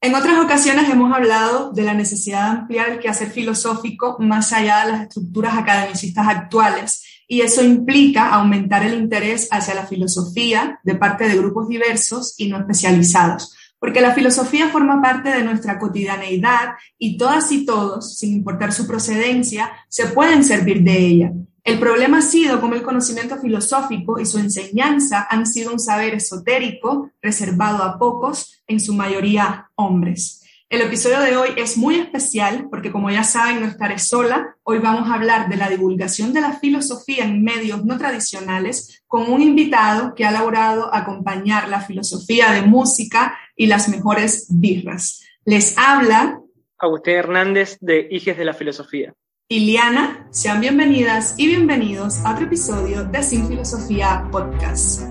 En otras ocasiones hemos hablado de la necesidad de ampliar el quehacer filosófico más allá de las estructuras academicistas actuales, y eso implica aumentar el interés hacia la filosofía de parte de grupos diversos y no especializados, porque la filosofía forma parte de nuestra cotidianeidad y todas y todos, sin importar su procedencia, se pueden servir de ella. El problema ha sido cómo el conocimiento filosófico y su enseñanza han sido un saber esotérico reservado a pocos, en su mayoría hombres. El episodio de hoy es muy especial porque, como ya saben, no estaré sola. Hoy vamos a hablar de la divulgación de la filosofía en medios no tradicionales con un invitado que ha logrado acompañar la filosofía de música y las mejores birras. Les habla Agustín Hernández de Hijes de la Filosofía. Iliana, sean bienvenidas y bienvenidos a otro episodio de Sin Filosofía Podcast.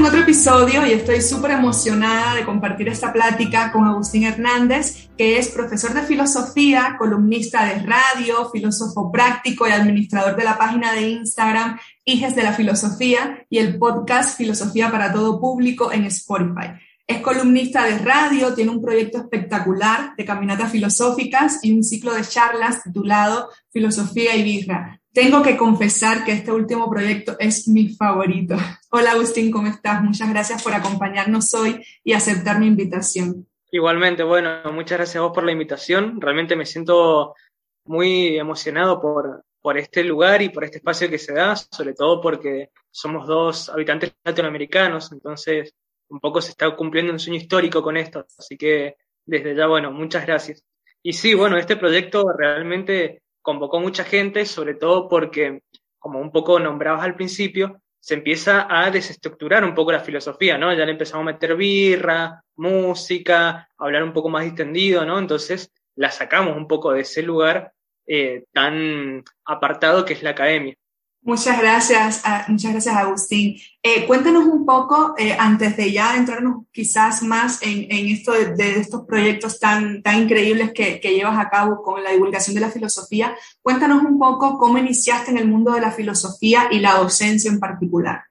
En otro episodio y estoy súper emocionada de compartir esta plática con Agustín Hernández, que es profesor de filosofía, columnista de radio, filósofo práctico y administrador de la página de Instagram Hijes de la Filosofía y el podcast Filosofía para todo público en Spotify. Es columnista de radio, tiene un proyecto espectacular de caminatas filosóficas y un ciclo de charlas titulado Filosofía y Birra, tengo que confesar que este último proyecto es mi favorito. Hola Agustín, ¿cómo estás? Muchas gracias por acompañarnos hoy y aceptar mi invitación. Igualmente, bueno, muchas gracias a vos por la invitación. Realmente me siento muy emocionado por, por este lugar y por este espacio que se da, sobre todo porque somos dos habitantes latinoamericanos, entonces un poco se está cumpliendo un sueño histórico con esto. Así que desde ya, bueno, muchas gracias. Y sí, bueno, este proyecto realmente convocó mucha gente, sobre todo porque, como un poco nombrabas al principio, se empieza a desestructurar un poco la filosofía, ¿no? Ya le empezamos a meter birra, música, hablar un poco más distendido, ¿no? Entonces la sacamos un poco de ese lugar eh, tan apartado que es la academia. Muchas gracias, muchas gracias Agustín. Eh, cuéntanos un poco, eh, antes de ya entrarnos quizás más en, esto de, estos proyectos tan, tan increíbles que, llevas a cabo con la divulgación de la filosofía, cuéntanos un poco cómo iniciaste en el mundo de la filosofía y la docencia en particular.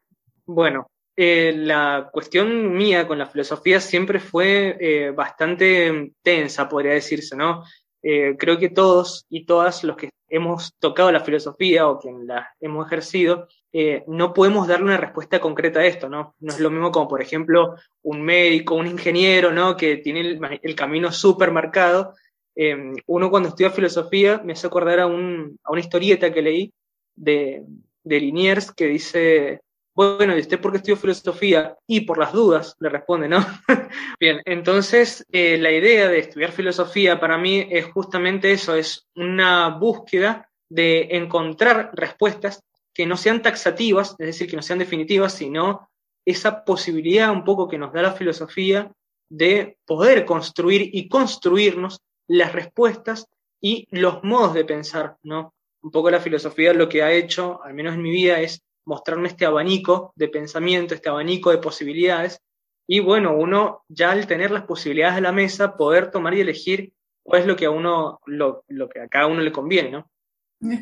Bueno, eh, la cuestión mía con la filosofía siempre fue bastante tensa, podría decirse, ¿no? creo que todos y todas los que hemos tocado la filosofía o quien la hemos ejercido, eh, no podemos darle una respuesta concreta a esto, ¿no? No es lo mismo como, por ejemplo, un médico, un ingeniero, ¿no? Que tiene el, camino súper marcado. Eh, uno cuando estudia filosofía me hace acordar a, una historieta que leí de, de Liniers que dice, bueno, ¿y usted por qué estudió filosofía? Y por las dudas, le responde, ¿no? Bien, entonces eh, la idea de estudiar filosofía para mí es justamente eso, es una búsqueda de encontrar respuestas que no sean taxativas, es decir, que no sean definitivas, sino esa posibilidad un poco que nos da la filosofía de poder construir y construirnos las respuestas y los modos de pensar, ¿no? Un poco la filosofía lo que ha hecho, al menos en mi vida, es mostrarme este abanico de pensamiento, este abanico de posibilidades. Y bueno, uno ya al tener las posibilidades de la mesa, poder tomar y elegir cuál es lo que a uno, lo, que a cada uno le conviene, ¿no?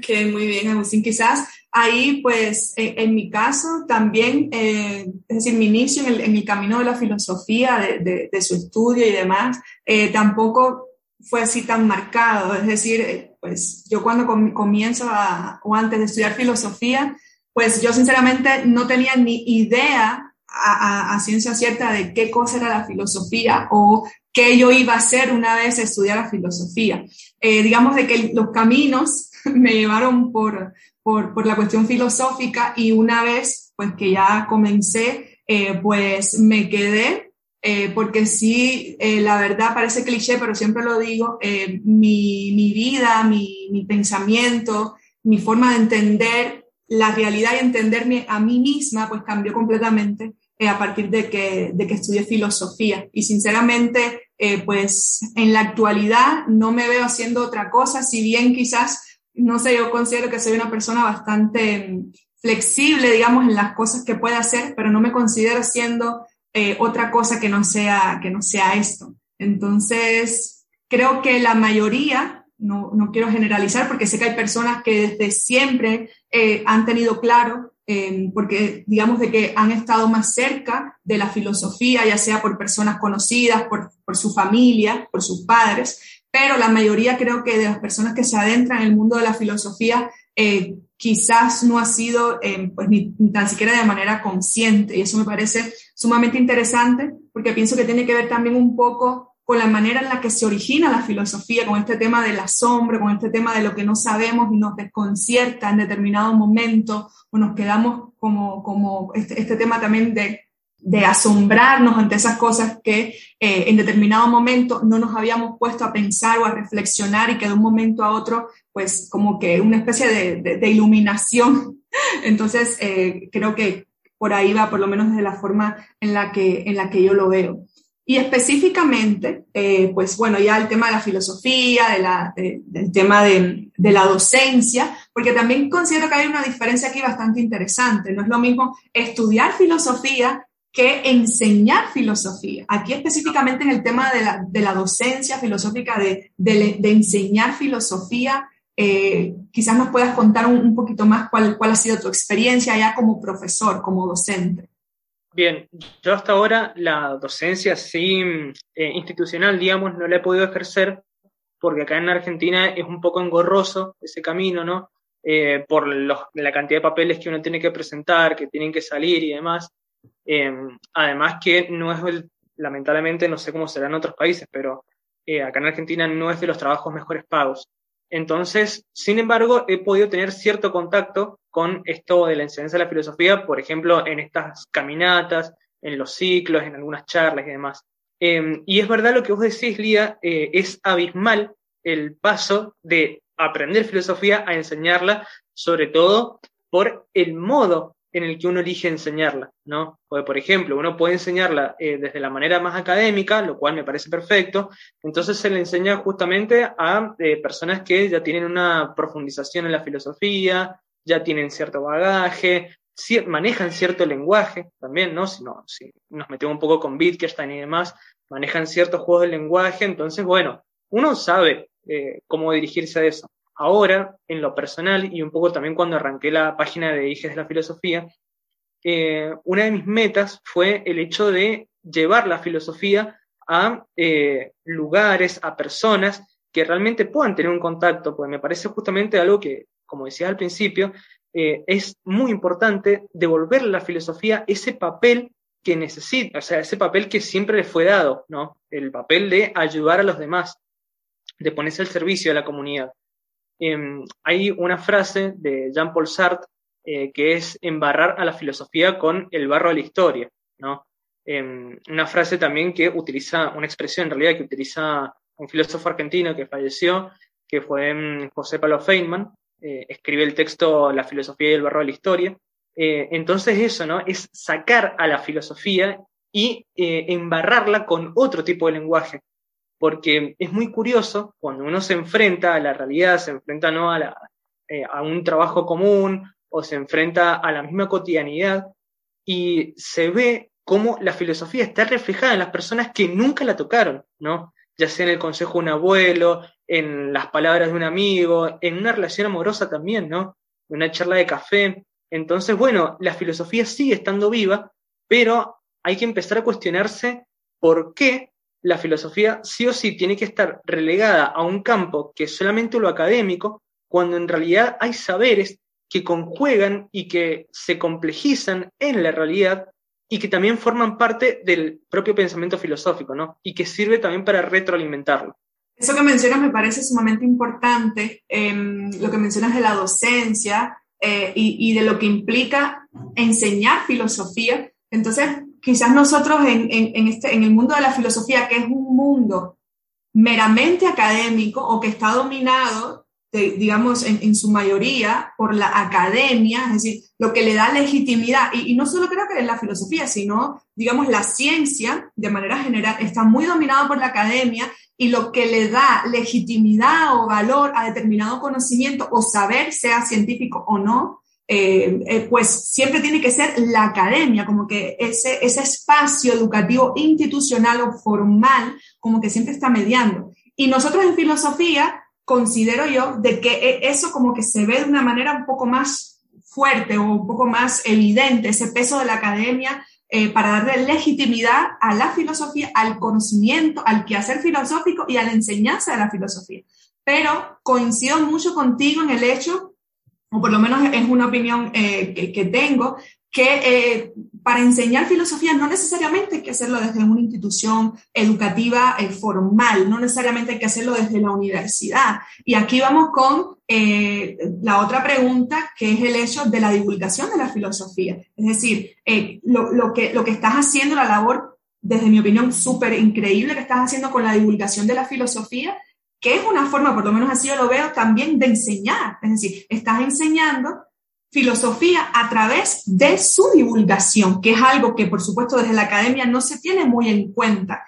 Que muy bien, Agustín. Quizás ahí, pues, en, mi caso también, eh, es decir, mi inicio en el, camino de la filosofía, de, su estudio y demás, eh, tampoco fue así tan marcado. Es decir, eh, pues yo cuando comienzo o antes de estudiar filosofía, pues yo sinceramente no tenía ni idea a, ciencia cierta de qué cosa era la filosofía o qué yo iba a hacer una vez estudiara filosofía. Eh, digamos de que los caminos me llevaron por, por, la cuestión filosófica y una vez pues que ya comencé, eh, pues me quedé eh, porque sí, la verdad parece cliché, pero siempre lo digo, mi, mi, vida, mi, mi, pensamiento, mi forma de entender la realidad y entenderme a mí misma pues cambió completamente eh, a partir de que, de que estudié filosofía. Y sinceramente, eh, pues en la actualidad no me veo haciendo otra cosa, si bien quizás, no sé, yo considero que soy una persona bastante flexible, digamos, en las cosas que puede hacer, pero no me considero haciendo eh, otra cosa que no, sea, que no sea esto. Entonces, creo que la mayoría, no, no quiero generalizar porque sé que hay personas que desde siempre eh, han tenido claro, eh, porque digamos de que han estado más cerca de la filosofía, ya sea por personas conocidas, por, por su familia, por sus padres, pero la mayoría creo que de las personas que se adentran en el mundo de la filosofía eh, quizás no ha sido eh, pues ni, tan siquiera de manera consciente. Y eso me parece sumamente interesante porque pienso que tiene que ver también un poco con la manera en la que se origina la filosofía, con este tema del asombro, con este tema de lo que no sabemos y nos desconcierta en determinado momento, o nos quedamos como, como este, este tema también de de asombrarnos ante esas cosas que eh, en determinado momento no nos habíamos puesto a pensar o a reflexionar y que de un momento a otro, pues como que una especie de, iluminación. Entonces, eh, creo que por ahí va, por lo menos de la forma en la que, en la que yo lo veo. Y específicamente, eh, pues bueno, ya el tema de la filosofía, de del tema de, la docencia, porque también considero que hay una diferencia aquí bastante interesante. No es lo mismo estudiar filosofía que enseñar filosofía. Aquí específicamente en el tema de la, de la docencia filosófica, de enseñar filosofía, eh, quizás nos puedas contar un, poquito más cuál, cuál ha sido tu experiencia ya como profesor, como docente. Bien, yo hasta ahora la docencia sí eh, institucional, digamos, no la he podido ejercer porque acá en Argentina es un poco engorroso ese camino, ¿no? Eh, por la cantidad de papeles que uno tiene que presentar, que tienen que salir y demás. Em, además que no es, lamentablemente, no sé cómo será en otros países, pero eh, acá en Argentina no es de los trabajos mejores pagos. Entonces, sin embargo, he podido tener cierto contacto con esto de la enseñanza de la filosofía, por ejemplo, en estas caminatas, en los ciclos, en algunas charlas y demás. Em, y es verdad lo que vos decís, Lía, eh, es abismal el paso de aprender filosofía a enseñarla, sobre todo por el modo en el que uno elige enseñarla, ¿no? Porque, por ejemplo, uno puede enseñarla eh, desde la manera más académica, lo cual me parece perfecto, entonces se le enseña justamente a eh, personas que ya tienen una profundización en la filosofía, ya tienen cierto bagaje, manejan cierto lenguaje también, ¿no? Si, si nos metemos un poco con Wittgenstein y demás, manejan ciertos juegos de lenguaje, entonces, bueno, uno sabe eh, cómo dirigirse a eso. Ahora, en lo personal y un poco también cuando arranqué la página de Hijes de la Filosofía, eh, una de mis metas fue el hecho de llevar la filosofía a eh, lugares, a personas que realmente puedan tener un contacto, porque me parece justamente algo que, como decía al principio, eh, es muy importante devolverle a la filosofía ese papel que necesita, o sea, ese papel que siempre le fue dado, ¿no? El papel de ayudar a los demás, de ponerse al servicio de la comunidad. Em, hay una frase de Jean-Paul Sartre eh, que es embarrar a la filosofía con el barro de la historia, ¿no? Em, una frase también que utiliza, una expresión en realidad que utiliza un filósofo argentino que falleció, que fue em, José Pablo Feynman, eh, escribe el texto La filosofía y el barro de la historia. Eh, entonces eso, ¿no? Es sacar a la filosofía y embarrarla con otro tipo de lenguaje, porque es muy curioso cuando uno se enfrenta a la realidad, se enfrenta ¿no? eh, a un trabajo común o se enfrenta a la misma cotidianidad y se ve cómo la filosofía está reflejada en las personas que nunca la tocaron, ¿no? Ya sea en el consejo de un abuelo, en las palabras de un amigo, en una relación amorosa también, ¿no? En una charla de café. Entonces, bueno, la filosofía sigue estando viva, pero hay que empezar a cuestionarse por qué la filosofía sí o sí tiene que estar relegada a un campo que es solamente lo académico, cuando en realidad hay saberes que conjuegan y que se complejizan en la realidad y que también forman parte del propio pensamiento filosófico, ¿no? Y que sirve también para retroalimentarlo. Eso que mencionas me parece sumamente importante, em, lo que mencionas de la docencia eh, y, de lo que implica enseñar filosofía. Entonces, quizás nosotros en, en, este, en el mundo de la filosofía, que es un mundo meramente académico o que está dominado, digamos, en, su mayoría por la academia, es decir, lo que le da legitimidad, y, no solo creo que en la filosofía, sino, digamos, la ciencia, de manera general, está muy dominado por la academia y lo que le da legitimidad o valor a determinado conocimiento o saber, sea científico o no, eh, eh, pues siempre tiene que ser la academia, como que ese, ese espacio educativo institucional o formal, como que siempre está mediando. Y nosotros en filosofía, considero yo, de que e, eso como que se ve de una manera un poco más fuerte o un poco más evidente, ese peso de la academia eh, para darle legitimidad a la filosofía, al conocimiento, al quehacer filosófico y a la enseñanza de la filosofía. Pero coincido mucho contigo en el hecho o por lo menos es una opinión eh, que, tengo, que eh, para enseñar filosofía no necesariamente hay que hacerlo desde una institución educativa eh, formal, no necesariamente hay que hacerlo desde la universidad. Y aquí vamos con la otra pregunta, que es el hecho de la divulgación de la filosofía. Es decir, lo, lo, que, lo que estás haciendo, la labor, desde mi opinión, súper increíble que estás haciendo con la divulgación de la filosofía, que es una forma, por lo menos así yo lo veo, también de enseñar. Es decir, estás enseñando filosofía a través de su divulgación, que es algo que, por supuesto, desde la academia no se tiene muy en cuenta.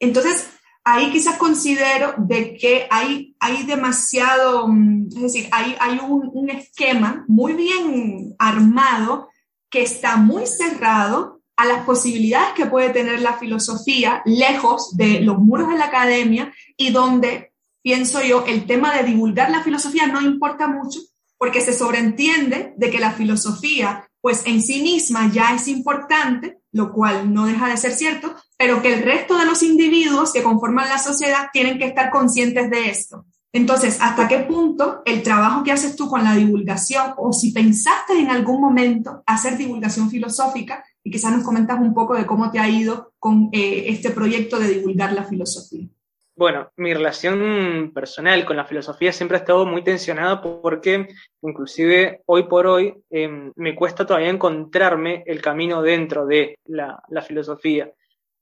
Entonces, ahí quizás considero de que hay, hay demasiado, mm, es decir, hay, hay un, un esquema muy bien armado que está muy cerrado a las posibilidades que puede tener la filosofía lejos de los muros de la academia y donde pienso yo, el tema de divulgar la filosofía no importa mucho porque se sobreentiende de que la filosofía, pues en sí misma ya es importante, lo cual no deja de ser cierto, pero que el resto de los individuos que conforman la sociedad tienen que estar conscientes de esto. Entonces, ¿hasta qué punto el trabajo que haces tú con la divulgación, o si pensaste en algún momento hacer divulgación filosófica, y quizás nos comentas un poco de cómo te ha ido con eh, este proyecto de divulgar la filosofía? Bueno, mi relación personal con la filosofía siempre ha estado muy tensionada porque inclusive hoy por hoy em, me cuesta todavía encontrarme el camino dentro de la, filosofía.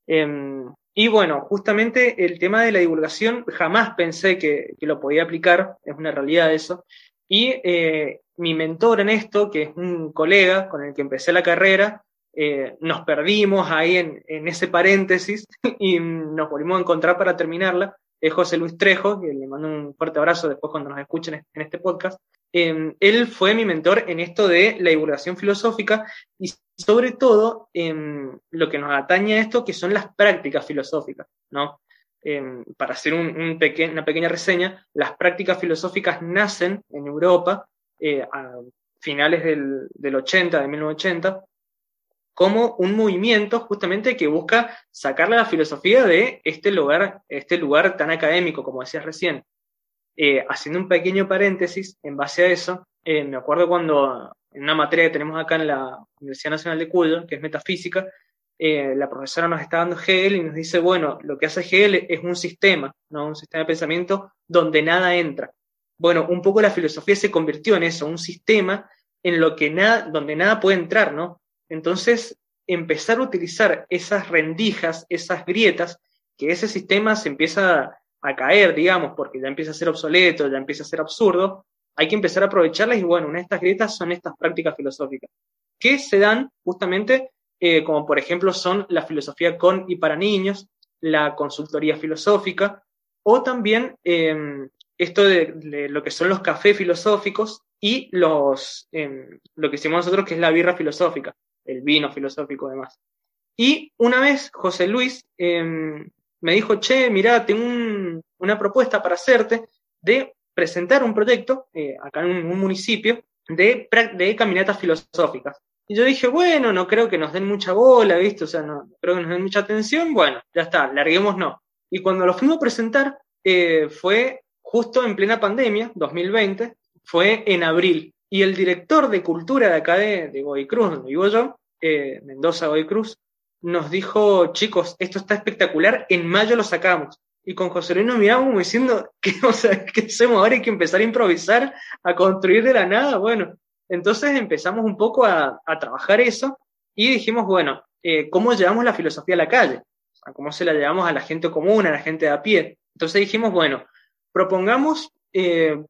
Em, y bueno, justamente el tema de la divulgación jamás pensé que, lo podía aplicar, es una realidad eso. Y eh, mi mentor en esto, que es un colega con el que empecé la carrera, eh, nos perdimos ahí en, ese paréntesis y nos volvimos a encontrar para terminarla, es José Luis Trejo, que le mando un fuerte abrazo después cuando nos escuchen en este podcast. Em, él fue mi mentor en esto de la divulgación filosófica y sobre todo en lo que nos atañe a esto, que son las prácticas filosóficas, ¿no? Em, para hacer un, una pequeña reseña, las prácticas filosóficas nacen en Europa eh, a finales del, del 80, de 1980, como un movimiento justamente que busca sacarle la filosofía de este lugar, este lugar tan académico, como decías recién. Eh, haciendo un pequeño paréntesis, en base a eso, eh, me acuerdo cuando en una materia que tenemos acá en la Universidad Nacional de Cuyo, que es metafísica, eh, la profesora nos está dando Hegel y nos dice, bueno, lo que hace Hegel es un sistema, ¿no? Un sistema de pensamiento donde nada entra. Bueno, un poco la filosofía se convirtió en eso, un sistema en lo que nada, donde nada puede entrar, ¿no? Entonces, empezar a utilizar esas rendijas, esas grietas, que ese sistema se empieza a caer, digamos, porque ya empieza a ser obsoleto, ya empieza a ser absurdo, hay que empezar a aprovecharlas y bueno, una de estas grietas son estas prácticas filosóficas, que se dan justamente eh, como por ejemplo son la filosofía con y para niños, la consultoría filosófica, o también em, esto de, lo que son los cafés filosóficos y los, em, lo que hicimos nosotros que es la birra filosófica el vino filosófico además. Y una vez José Luis em, me dijo, che, mirá, tengo una propuesta para hacerte de presentar un proyecto eh, acá en un, municipio de, caminatas filosóficas. Y yo dije, bueno, no creo que nos den mucha bola, ¿viste? O sea, no creo que nos den mucha atención. Bueno, ya está, larguemos no. Y cuando lo fuimos a presentar, eh, fue justo en plena pandemia, 2020, fue en abril. Y el director de cultura de acá de, de donde vivo yo, eh, Mendoza Godoy Cruz, nos dijo, chicos, esto está espectacular, en mayo lo sacamos. Y con José Luis nos miramos diciendo, ¿qué, o sea, ¿qué hacemos ahora? Hay que empezar a improvisar, a construir de la nada. Bueno, entonces empezamos un poco a, trabajar eso y dijimos, bueno, eh, ¿cómo llevamos la filosofía a la calle? ¿Cómo se la llevamos a la gente común, a la gente de a pie? Entonces dijimos, bueno, propongamos eh,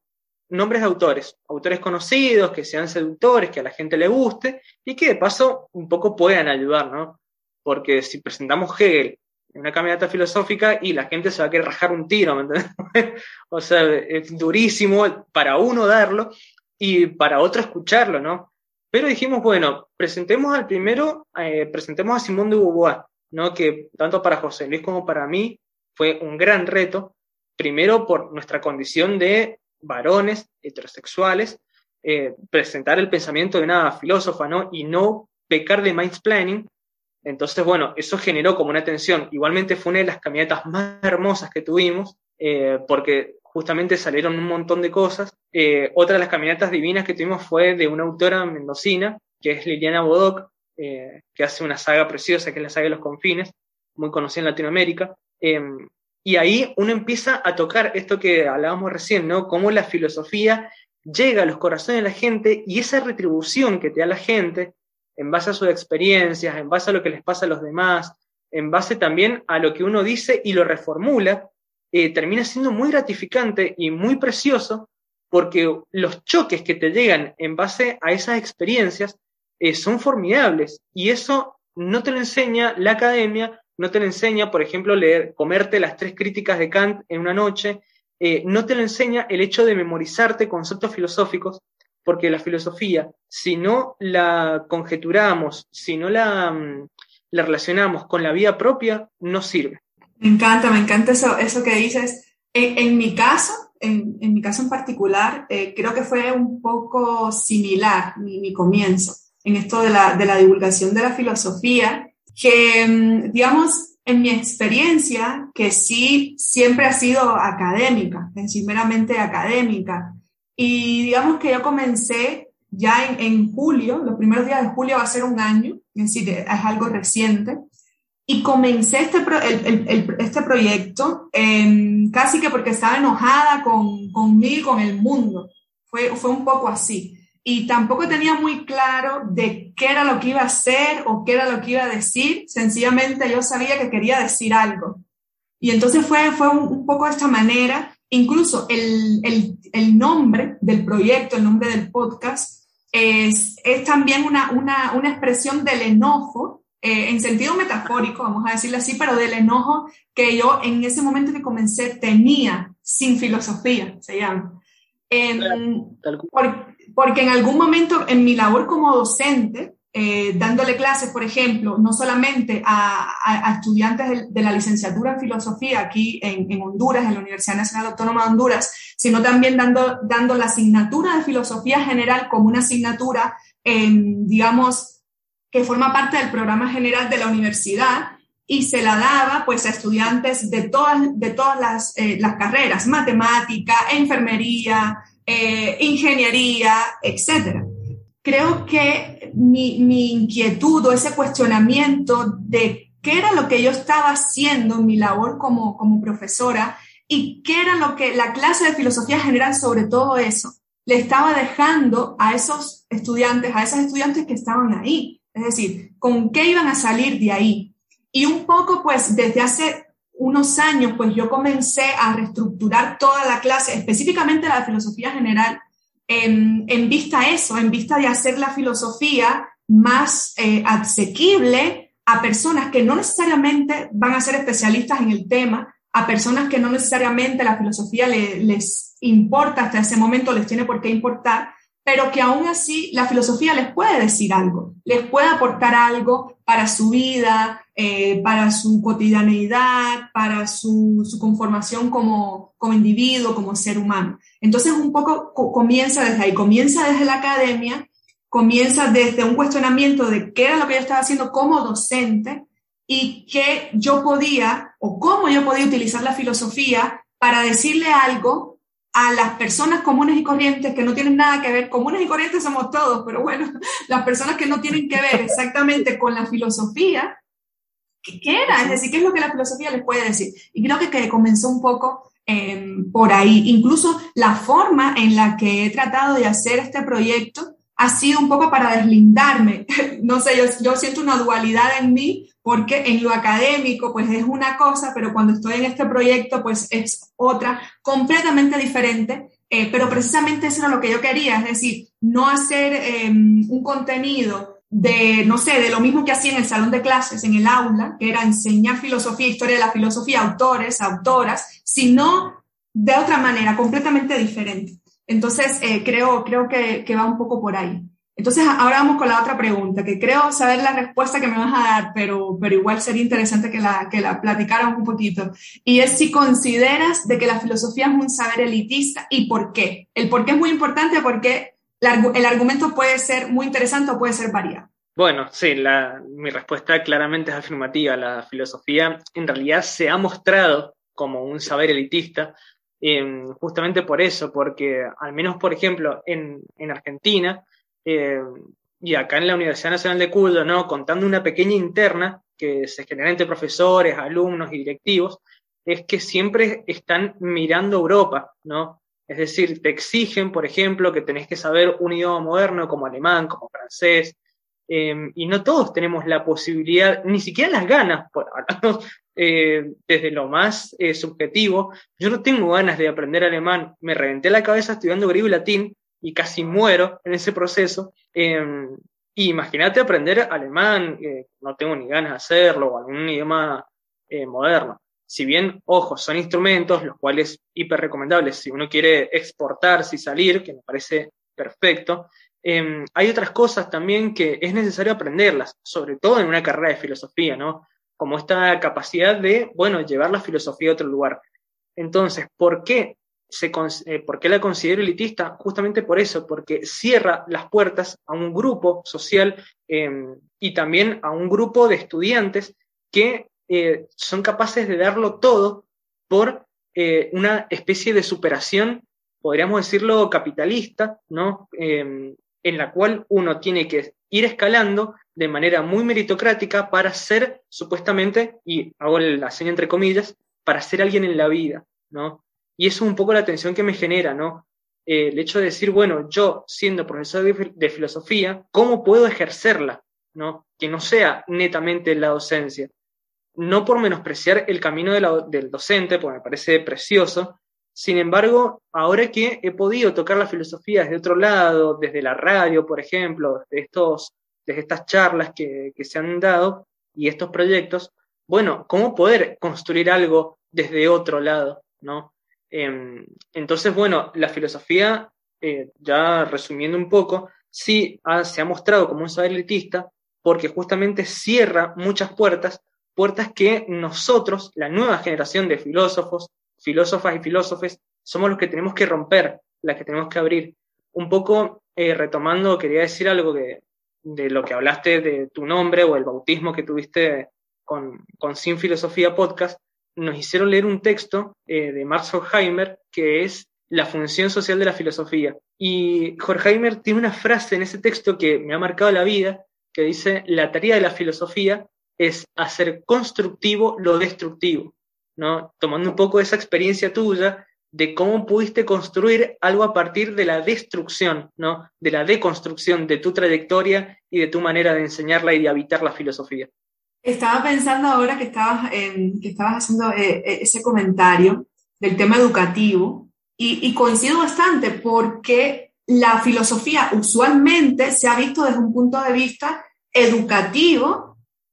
nombres de autores, autores conocidos, que sean seductores, que a la gente le guste y que de paso un poco puedan ayudar, ¿no? Porque si presentamos Hegel en una caminata filosófica y la gente se va a querer rajar un tiro, ¿me entiendes? o sea, es durísimo para uno darlo y para otro escucharlo, ¿no? Pero dijimos, bueno, presentemos al primero, eh, presentemos a Simón de Beauvoir, ¿no? que tanto para José Luis como para mí fue un gran reto, primero por nuestra condición de varones heterosexuales, eh, presentar el pensamiento de una filósofa, ¿no? Y no pecar de planning. Entonces, bueno, eso generó como una tensión. Igualmente fue una de las caminatas más hermosas que tuvimos, eh, porque justamente salieron un montón de cosas. Eh, otra de las caminatas divinas que tuvimos fue de una autora mendocina, que es Liliana Bodoc, que hace una saga preciosa, que es la saga de los confines, muy conocida en Latinoamérica. Em, y ahí uno empieza a tocar esto que hablábamos recién, ¿no? Cómo la filosofía llega a los corazones de la gente y esa retribución que te da la gente en base a sus experiencias, en base a lo que les pasa a los demás, en base también a lo que uno dice y lo reformula, eh, termina siendo muy gratificante y muy precioso porque los choques que te llegan en base a esas experiencias eh, son formidables y eso no te lo enseña la academia, no te lo enseña, por ejemplo, leer, comerte las tres críticas de Kant en una noche, eh, no te lo enseña el hecho de memorizarte conceptos filosóficos, porque la filosofía, si no la conjeturamos, si no la, mm, la relacionamos con la vida propia, no sirve. Me encanta, me encanta eso, eso que dices. En, mi caso, en, mi caso en particular, eh, creo que fue un poco similar mi, mi comienzo en esto de la, de la divulgación de la filosofía, que, mm, digamos, en mi experiencia, que sí siempre ha sido académica, meramente académica. Y digamos que yo comencé ya en, julio, los primeros días de julio va a ser un año, es decir, es algo reciente. Y comencé este, este proyecto casi que porque estaba enojada con, conmigo con el mundo. Fue, fue un poco así y tampoco tenía muy claro de qué era lo que iba a hacer o qué era lo que iba a decir. Sencillamente yo sabía que quería decir algo. Y entonces fue, fue un, poco de esta manera. Incluso el, el, el, nombre del proyecto, el nombre del podcast, es, es también una, una, una, expresión del enojo, eh, en sentido metafórico, vamos a decirlo así, pero del enojo que yo en ese momento que comencé tenía sin filosofía, se llama. por, porque en algún momento en mi labor como docente, eh, dándole clases, por ejemplo, no solamente a, estudiantes de, la licenciatura en filosofía aquí en, Honduras, en la Universidad Nacional Autónoma de Honduras, sino también dando, dando la asignatura de filosofía general como una asignatura, digamos, que forma parte del programa general de la universidad y se la daba pues a estudiantes de todas, de todas las, eh, las carreras, matemática, enfermería, eh, ingeniería, etc. Creo que mi, mi inquietud o ese cuestionamiento de qué era lo que yo estaba haciendo en mi labor como, como profesora y qué era lo que la clase de filosofía general sobre todo eso le estaba dejando a esos estudiantes, a esas estudiantes que estaban ahí. Es decir, con qué iban a salir de ahí. Y un poco, pues, desde hace unos años, pues yo comencé a reestructurar toda la clase, específicamente la filosofía general, en, vista a eso, en vista de hacer la filosofía más eh, asequible a personas que no necesariamente van a ser especialistas en el tema, a personas que no necesariamente la filosofía les importa hasta ese momento, les tiene por qué importar, pero que aún así la filosofía les puede decir algo, les puede aportar algo para su vida, eh, para su cotidianeidad, para su, conformación como, como, individuo, como ser humano. Entonces un poco comienza desde ahí, comienza desde la academia, comienza desde un cuestionamiento de qué era lo que yo estaba haciendo como docente y qué yo podía o cómo yo podía utilizar la filosofía para decirle algo a las personas comunes y corrientes que no tienen nada que ver, comunes y corrientes somos todos, pero bueno, las personas que no tienen que ver exactamente con la filosofía, ¿qué, era? Es decir, ¿qué es lo que la filosofía les puede decir? Y creo que, que comenzó un poco em, por ahí. Incluso la forma en la que he tratado de hacer este proyecto ha sido un poco para deslindarme. No sé, yo, yo siento una dualidad en mí porque en lo académico pues es una cosa, pero cuando estoy en este proyecto pues es otra, completamente diferente, eh, pero precisamente eso era lo que yo quería, es decir, no hacer em, un contenido de, no sé, de lo mismo que hacía en el salón de clases, en el aula, que era enseñar filosofía, historia de la filosofía, autores, autoras, sino de otra manera, completamente diferente. Entonces, eh, creo, creo que, que va un poco por ahí. Entonces, ahora vamos con la otra pregunta, que creo saber la respuesta que me vas a dar, pero, pero igual sería interesante que la, que la platicaran un poquito. Y es si consideras de que la filosofía es un saber elitista y por qué. El por qué es muy importante porque el argumento puede ser muy interesante o puede ser variado. Bueno, sí, la, mi respuesta claramente es afirmativa. La filosofía en realidad se ha mostrado como un saber elitista, eh, justamente por eso, porque al menos, por ejemplo, en, en Argentina, eh, y acá en la Universidad Nacional de Cuyo, ¿no? contando una pequeña interna que se genera entre profesores, alumnos y directivos, es que siempre están mirando Europa, ¿no? Es decir, te exigen, por ejemplo, que tenés que saber un idioma moderno como alemán, como francés, eh, y no todos tenemos la posibilidad, ni siquiera las ganas, por eh, desde lo más eh, subjetivo. Yo no tengo ganas de aprender alemán, me reventé la cabeza estudiando griego y latín, y casi muero en ese proceso. Em, imagínate aprender alemán, no tengo ni ganas de hacerlo, o algún idioma eh, moderno. Si bien, ojo, son instrumentos, los cuales hiper recomendables si uno quiere exportarse y salir, que me parece perfecto, em, hay otras cosas también que es necesario aprenderlas, sobre todo en una carrera de filosofía, ¿no? Como esta capacidad de, bueno, llevar la filosofía a otro lugar. Entonces, ¿por qué eh, ¿por qué la considero elitista? Justamente por eso, porque cierra las puertas a un grupo social em, y también a un grupo de estudiantes que eh, son capaces de darlo todo por eh, una especie de superación, podríamos decirlo, capitalista, ¿no? Em, en la cual uno tiene que ir escalando de manera muy meritocrática para ser, supuestamente, y hago la seña entre comillas, para ser alguien en la vida, ¿no? Y eso es un poco la tensión que me genera, ¿no? Eh, el hecho de decir, bueno, yo siendo profesor de, filosofía, ¿cómo puedo ejercerla? ¿no? Que no sea netamente la docencia. No por menospreciar el camino del docente, porque me parece precioso. Sin embargo, ahora que he podido tocar la filosofía desde otro lado, desde la radio, por ejemplo, de estos, desde estas charlas que, se han dado y estos proyectos, bueno, ¿cómo poder construir algo desde otro lado? ¿no? Em, entonces, bueno, la filosofía, eh, ya resumiendo un poco, sí se ha mostrado como un saber elitista porque justamente cierra muchas puertas, puertas que nosotros, la nueva generación de filósofos, filósofas y filósofes, somos los que tenemos que romper, las que tenemos que abrir. Un poco eh, retomando, quería decir algo que, de lo que hablaste de tu nombre o el bautismo que tuviste con, con Sin Filosofía Podcast, nos hicieron leer un texto eh, de Max Horkheimer que es la función social de la filosofía. Y Horkheimer tiene una frase en ese texto que me ha marcado la vida, que dice, la tarea de la filosofía es hacer constructivo lo destructivo, ¿no? Tomando un poco esa experiencia tuya de cómo pudiste construir algo a partir de la destrucción, ¿no? De la deconstrucción de tu trayectoria y de tu manera de enseñarla y de habitar la filosofía. Estaba pensando ahora que estabas, que estabas haciendo eh, eh, ese comentario del tema educativo y, coincido bastante porque la filosofía usualmente se ha visto desde un punto de vista educativo,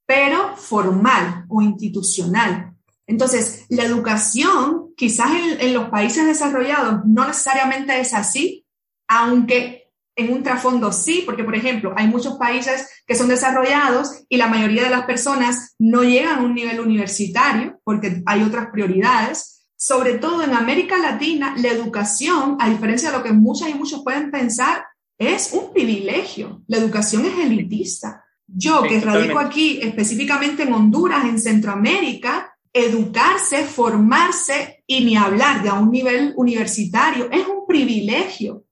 pero formal o institucional. Entonces, la educación quizás en los países desarrollados no necesariamente es así, aunque en un trasfondo sí, porque por ejemplo, hay muchos países que son desarrollados y la mayoría de las personas no llegan a un nivel universitario porque hay otras prioridades. Sobre todo en América Latina, la educación, a diferencia de lo que muchas y muchos pueden pensar, es un privilegio. La educación es elitista. Yo, que radico aquí específicamente en Honduras, en Centroamérica, educarse, formarse y ni hablar de a un nivel universitario es un privilegio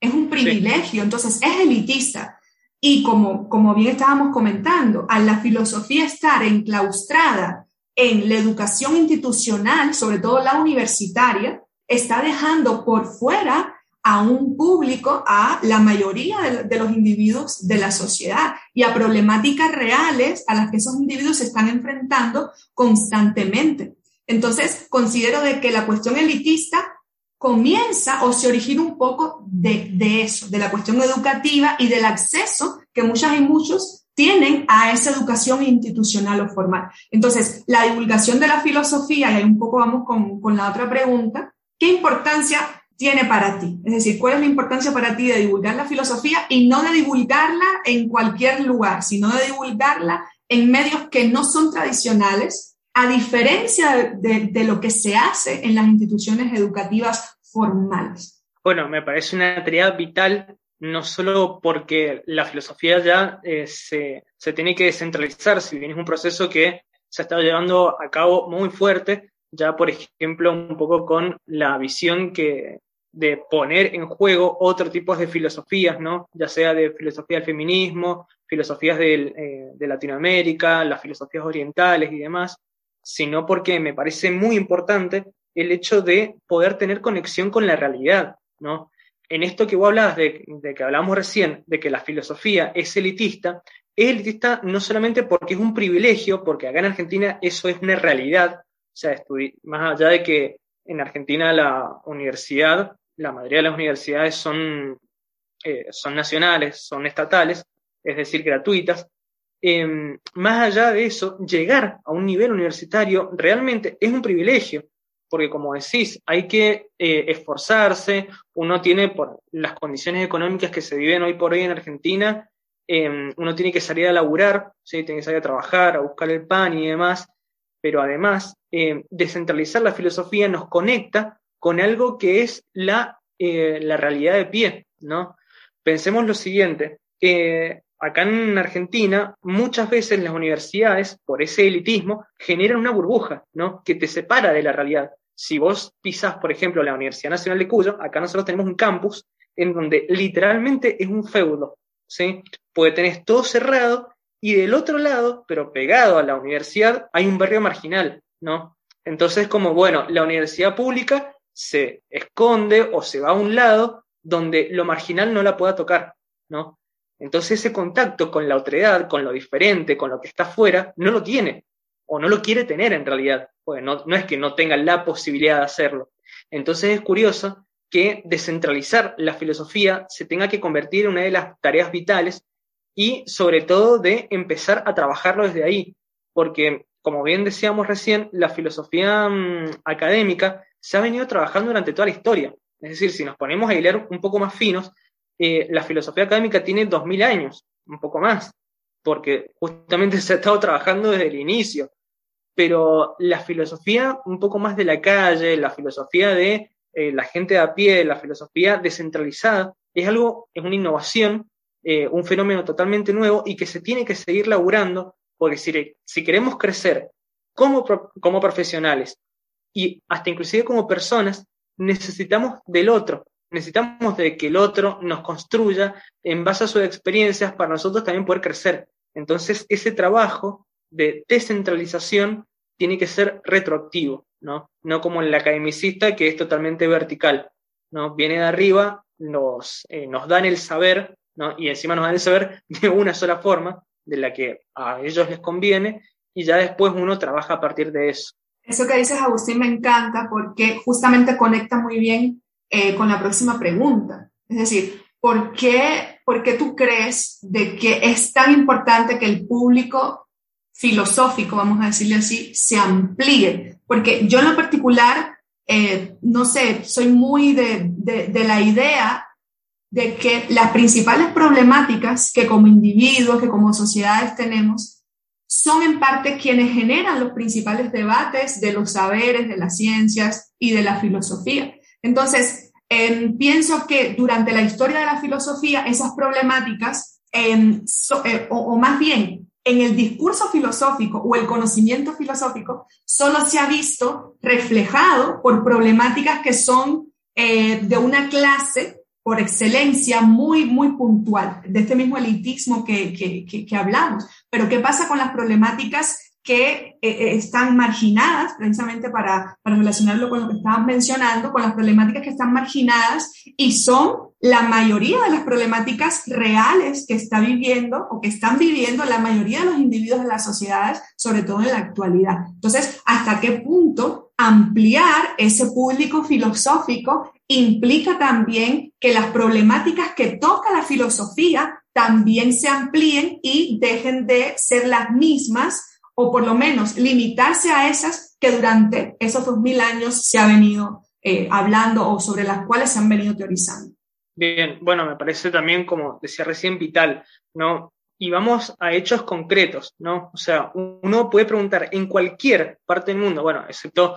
es un privilegio, entonces es elitista. Y como, como bien estábamos comentando, a la filosofía estar enclaustrada en la educación institucional, sobre todo la universitaria, está dejando por fuera a un público, a la mayoría de, los individuos de la sociedad y a problemáticas reales a las que esos individuos se están enfrentando constantemente. Entonces, considero de que la cuestión elitista comienza o se origina un poco de, eso, de la cuestión educativa y del acceso que muchas y muchos tienen a esa educación institucional o formal. Entonces, la divulgación de la filosofía, y ahí un poco vamos con, con la otra pregunta, ¿qué importancia tiene para ti? Es decir, ¿cuál es la importancia para ti de divulgar la filosofía y no de divulgarla en cualquier lugar, sino de divulgarla en medios que no son tradicionales, a diferencia de, lo que se hace en las instituciones educativas formales? Bueno, me parece una tarea vital, no solo porque la filosofía ya eh, se, se tiene que descentralizar, si bien es un proceso que se ha estado llevando a cabo muy fuerte, ya por ejemplo un poco con la visión que de poner en juego otro tipo de filosofías, ¿no? Ya sea de filosofía del feminismo, filosofías eh, de Latinoamérica, las filosofías orientales y demás, sino porque me parece muy importante el hecho de poder tener conexión con la realidad, ¿no? En esto que vos hablabas de, de que hablamos recién, de que la filosofía es elitista, es elitista no solamente porque es un privilegio, porque acá en Argentina eso es una realidad, o sea, más allá de que en Argentina la universidad, la mayoría de las universidades son, eh, son nacionales, son estatales, es decir, gratuitas. Em, más allá de eso, llegar a un nivel universitario realmente es un privilegio, porque como decís, hay que eh, esforzarse, uno tiene por las condiciones económicas que se viven hoy por hoy en Argentina, Em, uno tiene que salir a laburar, ¿sí? tiene que salir a trabajar, a buscar el pan y demás, pero además em, descentralizar la filosofía nos conecta con algo que es la, eh, la realidad de pie, ¿no? Pensemos lo siguiente, acá en Argentina muchas veces las universidades, por ese elitismo, generan una burbuja, ¿no? Que te separa de la realidad. Si vos pisás, por ejemplo, la Universidad Nacional de Cuyo, acá nosotros tenemos un campus en donde literalmente es un feudo, ¿sí? Pues tenés todo cerrado y del otro lado, pero pegado a la universidad, hay un barrio marginal, ¿no? Entonces, como, bueno, la universidad pública se esconde o se va a un lado donde lo marginal no la pueda tocar, ¿no? Entonces ese contacto con la otredad, con lo diferente, con lo que está afuera, no lo tiene o no lo quiere tener en realidad. Pues no, no es que no tenga la posibilidad de hacerlo. Entonces es curioso que descentralizar la filosofía se tenga que convertir en una de las tareas vitales y sobre todo de empezar a trabajarlo desde ahí, porque como bien decíamos recién, la filosofía mm, académica se ha venido trabajando durante toda la historia. Es decir, si nos ponemos a hilar un poco más finos, eh, la filosofía académica tiene 2000 años, un poco más, porque justamente se ha estado trabajando desde el inicio. Pero la filosofía un poco más de la calle, la filosofía de eh, la gente de a pie, la filosofía descentralizada, es algo, es una innovación, eh, un fenómeno totalmente nuevo y que se tiene que seguir laburando, porque si, si queremos crecer como, como profesionales y hasta inclusive como personas, necesitamos del otro, necesitamos de que el otro nos construya en base a sus experiencias para nosotros también poder crecer. Entonces, ese trabajo de descentralización tiene que ser retroactivo. ¿no? No como el academicista que es totalmente vertical, ¿no? Viene de arriba, nos, eh, nos dan el saber, ¿no? Y encima nos dan el saber de una sola forma, de la que a ellos les conviene, y ya después uno trabaja a partir de eso. Eso que dices, Agustín, me encanta porque justamente conecta muy bien eh, con la próxima pregunta. Es decir, ¿por qué, ¿por qué tú crees de que es tan importante que el público filosófico, vamos a decirle así, se amplíe. Porque yo en lo particular, eh, no sé, soy muy de, de, la idea de que las principales problemáticas que como individuos, que como sociedades tenemos, son en parte quienes generan los principales debates de los saberes, de las ciencias y de la filosofía. Entonces, em, pienso que durante la historia de la filosofía, esas problemáticas, em, eh, o, más bien en el discurso filosófico o el conocimiento filosófico solo se ha visto reflejado por problemáticas que son eh, de una clase por excelencia muy, muy puntual, de este mismo elitismo que, que, que hablamos. Pero ¿qué pasa con las problemáticas que eh, eh, están marginadas, precisamente para, para, relacionarlo con lo que estabas mencionando, con las problemáticas que están marginadas y son la mayoría de las problemáticas reales que está viviendo o que están viviendo la mayoría de los individuos de las sociedades, sobre todo en la actualidad. Entonces, ¿hasta qué punto ampliar ese público filosófico implica también que las problemáticas que toca la filosofía también se amplíen y dejen de ser las mismas o por lo menos limitarse a esas que durante esos dos mil años se ha venido eh, hablando o sobre las cuales se han venido teorizando. Bien, bueno, me parece también, como decía recién, vital, ¿no? Y vamos a hechos concretos, ¿no? O sea, uno puede preguntar en cualquier parte del mundo, bueno, excepto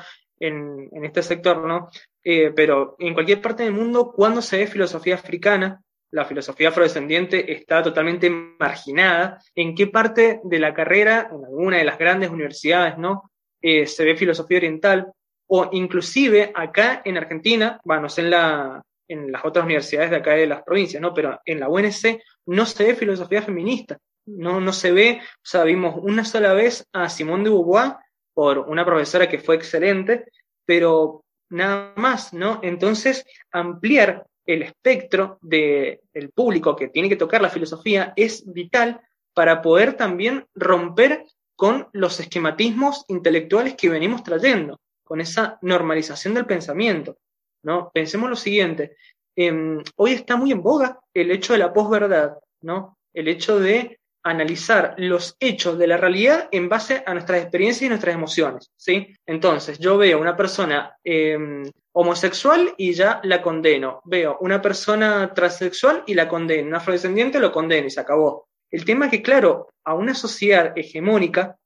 en, este sector, ¿no? Eh, pero en cualquier parte del mundo, cuando se ve filosofía africana, la filosofía afrodescendiente está totalmente marginada, en qué parte de la carrera, en alguna de las grandes universidades, ¿no? Eh, se ve filosofía oriental, o inclusive acá en Argentina, bueno, en, la, en las otras universidades de acá de las provincias, ¿no? Pero en la UNC no se ve filosofía feminista, no, no se ve, o sea, vimos una sola vez a Simone de Beauvoir por una profesora que fue excelente, pero nada más, ¿no? Entonces, ampliar el espectro del público que tiene que tocar la filosofía es vital para poder también romper con los esquematismos intelectuales que venimos trayendo, con esa normalización del pensamiento. ¿no? Pensemos lo siguiente, em, hoy está muy en boga el hecho de la posverdad, ¿no? el hecho de analizar los hechos de la realidad en base a nuestras experiencias y nuestras emociones. ¿sí? Entonces, yo veo una persona em, homosexual y ya la condeno. Veo una persona transexual y la condeno. Un afrodescendiente lo condeno y se acabó. El tema es que, claro, a una sociedad hegemónica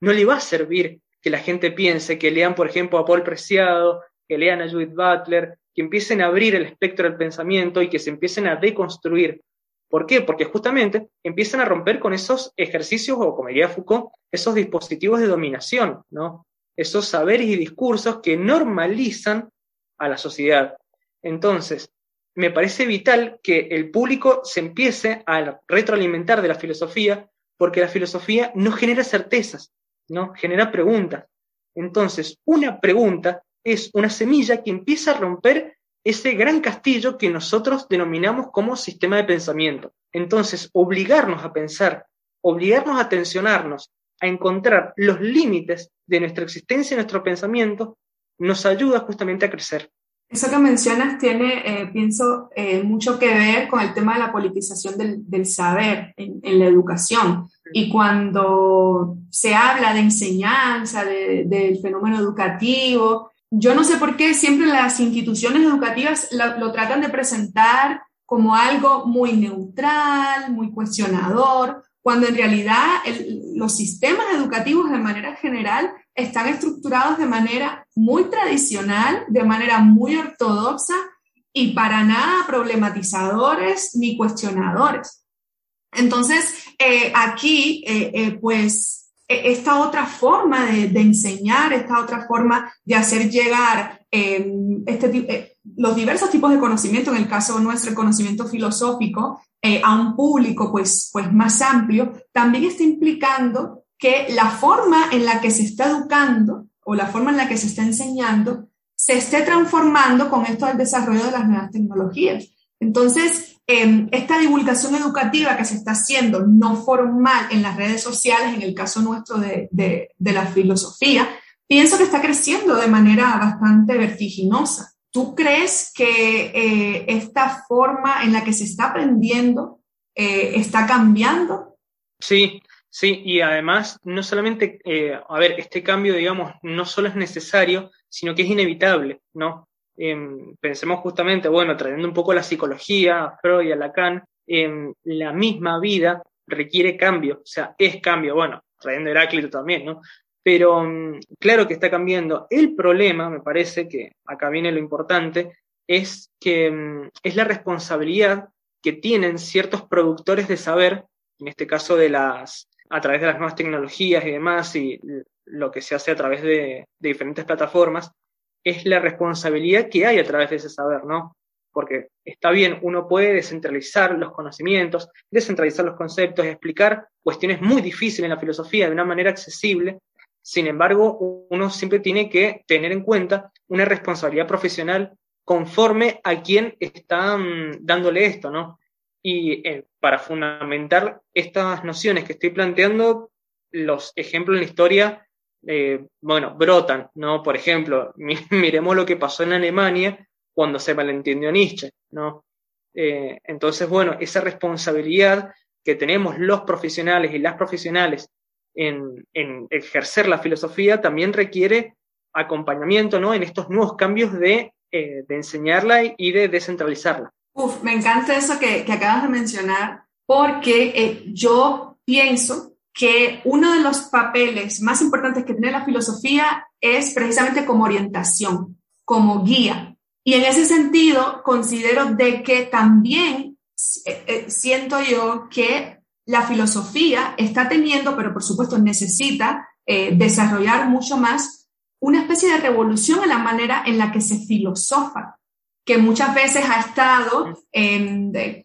no le va a servir que la gente piense, que lean, por ejemplo, a Paul Preciado, que lean a Judith Butler, que empiecen a abrir el espectro del pensamiento y que se empiecen a deconstruir. ¿Por qué? Porque justamente empiezan a romper con esos ejercicios, o como diría Foucault, esos dispositivos de dominación, ¿no? Esos saberes y discursos que normalizan a la sociedad. Entonces, me parece vital que el público se empiece a retroalimentar de la filosofía, porque la filosofía no genera certezas, ¿no? Genera preguntas. Entonces, una pregunta es una semilla que empieza a romper ese gran castillo que nosotros denominamos como sistema de pensamiento. Entonces, obligarnos a pensar, obligarnos a tensionarnos, a encontrar los límites de nuestra existencia y nuestro pensamiento, nos ayuda justamente a crecer. Eso que mencionas tiene, eh, pienso, eh, mucho que ver con el tema de la politización del, saber en, la educación. Y cuando se habla de enseñanza, del fenómeno educativo, yo no sé por qué siempre las instituciones educativas lo, tratan de presentar como algo muy neutral, muy cuestionador, cuando en realidad los sistemas educativos de manera general están estructurados de manera muy tradicional, de manera muy ortodoxa y para nada problematizadores ni cuestionadores. Entonces, eh, aquí, eh, eh, pues, esta otra forma de, enseñar, esta otra forma de hacer llegar em, este, los diversos tipos de conocimiento, en el caso nuestro, el conocimiento filosófico, a un público pues, pues más amplio, también está implicando que la forma en la que se está educando o la forma en la que se está enseñando se esté transformando con esto del desarrollo de las nuevas tecnologías. Entonces, em, esta divulgación educativa que se está haciendo no formal en las redes sociales, en el caso nuestro de, la filosofía, pienso que está creciendo de manera bastante vertiginosa. ¿Tú crees que eh, esta forma en la que se está aprendiendo eh, está cambiando? Sí, Sí, y además, no solamente, eh, a ver, este cambio, digamos, no solo es necesario, sino que es inevitable, ¿no? Em, pensemos justamente, bueno, trayendo un poco la psicología, a Freud y a Lacan, em, la misma vida requiere cambio, o sea, es cambio, bueno, trayendo Heráclito también, ¿no? Pero mm, claro que está cambiando. El problema, me parece que acá viene lo importante, es que es la responsabilidad que tienen ciertos productores de saber, en este caso de las a través de las nuevas tecnologías y demás, y lo que se hace a través de, diferentes plataformas, es la responsabilidad que hay a través de ese saber, ¿no? Porque está bien, uno puede descentralizar los conocimientos, descentralizar los conceptos, explicar cuestiones muy difíciles en la filosofía de una manera accesible. Sin embargo, uno siempre tiene que tener en cuenta una responsabilidad profesional conforme a quien está mm, dándole esto, ¿no? Y eh, para fundamentar estas nociones que estoy planteando, los ejemplos en la historia, eh, bueno, brotan, ¿no? Por ejemplo, miremos lo que pasó en Alemania cuando se malentendió Nietzsche, ¿no? Eh, entonces, bueno, esa responsabilidad que tenemos los profesionales y las profesionales en, ejercer la filosofía también requiere acompañamiento, ¿no? En estos nuevos cambios de de enseñarla y de descentralizarla. Uf, me encanta eso que, que acabas de mencionar, porque yo pienso que uno de los papeles más importantes que tiene la filosofía es precisamente como orientación, como guía. Y en ese sentido, considero de que también eh, eh, siento yo que la filosofía está teniendo, pero por supuesto necesita eh, desarrollar mucho más una especie de revolución en la manera en la que se filosofa, que muchas veces ha estado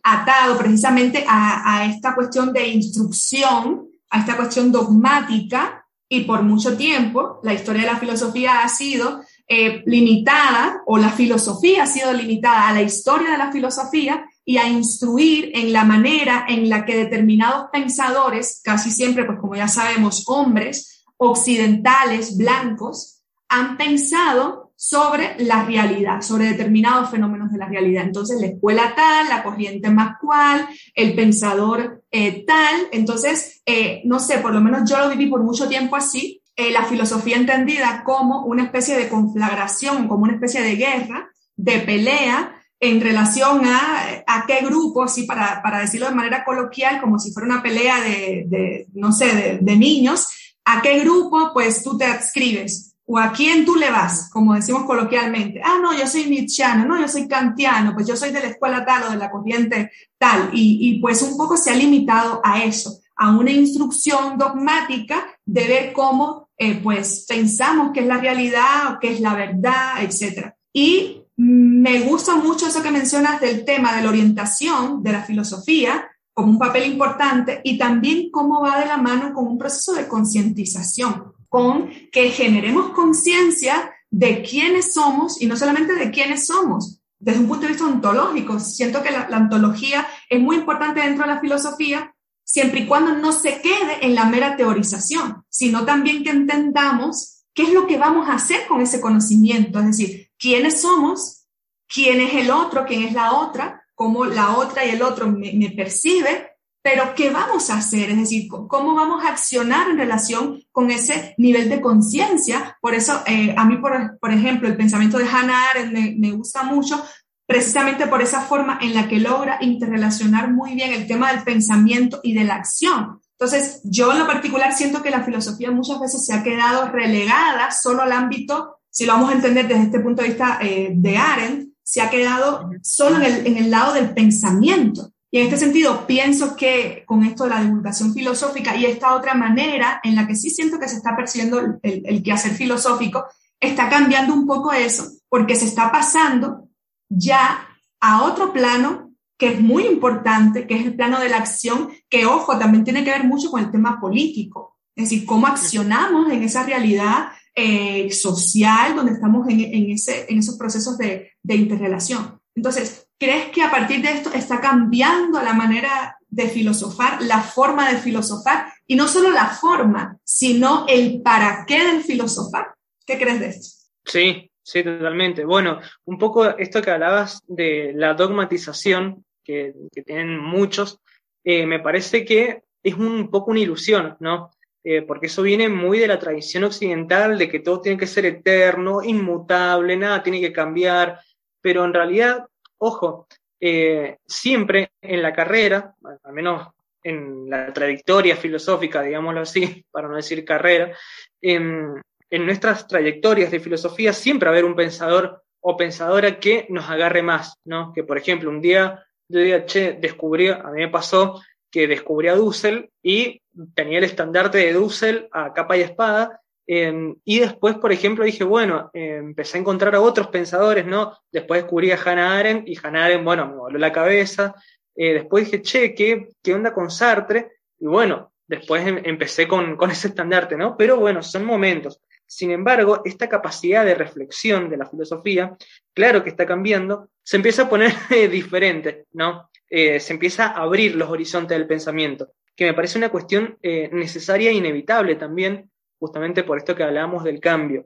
atado precisamente a, a esta cuestión de instrucción a esta cuestión dogmática y por mucho tiempo la historia de la filosofía ha sido eh, limitada o la filosofía ha sido limitada a la historia de la filosofía y a instruir en la manera en la que determinados pensadores, casi siempre, pues como ya sabemos, hombres occidentales, blancos, han pensado sobre la realidad, sobre determinados fenómenos de la realidad. Entonces, la escuela tal, la corriente más cual, el pensador eh, tal. Entonces, eh, no sé, por lo menos yo lo viví por mucho tiempo así, eh, la filosofía entendida como una especie de conflagración, como una especie de guerra, de pelea en relación a, a qué grupo, así para, para decirlo de manera coloquial, como si fuera una pelea de, no sé, de, de niños, a qué grupo pues tú te adscribes o a quién tú le vas, como decimos coloquialmente. Ah, no, yo soy nietzscheano, no, yo soy kantiano, pues yo soy de la escuela tal o de la corriente tal. Y, pues un poco se ha limitado a eso, a una instrucción dogmática de ver cómo eh, pues pensamos que es la realidad o qué es la verdad, etc. Y me gusta mucho eso que mencionas del tema de la orientación de la filosofía como un papel importante y también cómo va de la mano con un proceso de concientización con que generemos conciencia de quiénes somos y no solamente de quiénes somos, desde un punto de vista ontológico. Siento que la, ontología es muy importante dentro de la filosofía, siempre y cuando no se quede en la mera teorización, sino también que entendamos qué es lo que vamos a hacer con ese conocimiento, es decir, quiénes somos, quién es el otro, quién es la otra, cómo la otra y el otro me, percibe pero ¿qué vamos a hacer? Es decir, ¿cómo vamos a accionar en relación con ese nivel de conciencia? Por eso, eh, a mí, por, ejemplo, el pensamiento de Hannah Arendt me, gusta mucho, precisamente por esa forma en la que logra interrelacionar muy bien el tema del pensamiento y de la acción. Entonces, yo en lo particular siento que la filosofía muchas veces se ha quedado relegada solo al ámbito, si lo vamos a entender desde este punto de vista eh, de Arendt, se ha quedado solo en el lado del pensamiento. Y en este sentido, pienso que con esto de la divulgación filosófica y esta otra manera en la que sí siento que se está percibiendo el, el quehacer filosófico, está cambiando un poco eso, porque se está pasando ya a otro plano que es muy importante, que es el plano de la acción, que, ojo, también tiene que ver mucho con el tema político, es decir, cómo accionamos en esa realidad eh, social donde estamos en, en, ese, en esos procesos de, de interrelación. Entonces, ¿crees que a partir de esto está cambiando la manera de filosofar, la forma de filosofar? Y no solo la forma, sino el para qué del filosofar. ¿Qué crees de esto? Sí, sí, totalmente. Bueno, un poco esto que hablabas de la dogmatización que, tienen muchos, eh, me parece que es un poco una ilusión, ¿no? Eh, porque eso viene muy de la tradición occidental, de que todo tiene que ser eterno, inmutable, nada tiene que cambiar, pero en realidad, ojo, eh, siempre en la carrera, al menos en la trayectoria filosófica, digámoslo así, para no decir carrera, en, nuestras trayectorias de filosofía siempre va a haber un pensador o pensadora que nos agarre más, ¿no? Que por ejemplo, un día yo che, descubrí, a mí me pasó que descubrí a Dussel y tenía el estandarte de Dussel a capa y espada, Em, y después, por ejemplo, dije, bueno, eh, empecé a encontrar a otros pensadores, ¿no? Después descubrí a Hannah Arendt y Hannah Arendt, bueno, me voló la cabeza. Eh, después dije, che, ¿qué, ¿qué onda con Sartre? Y bueno, después em, empecé con, con ese estandarte, ¿no? Pero bueno, son momentos. Sin embargo, esta capacidad de reflexión de la filosofía, claro que está cambiando, se empieza a poner diferente, ¿no? Eh, se empieza a abrir los horizontes del pensamiento, que me parece una cuestión necesaria e inevitable también justamente por esto que hablábamos del cambio.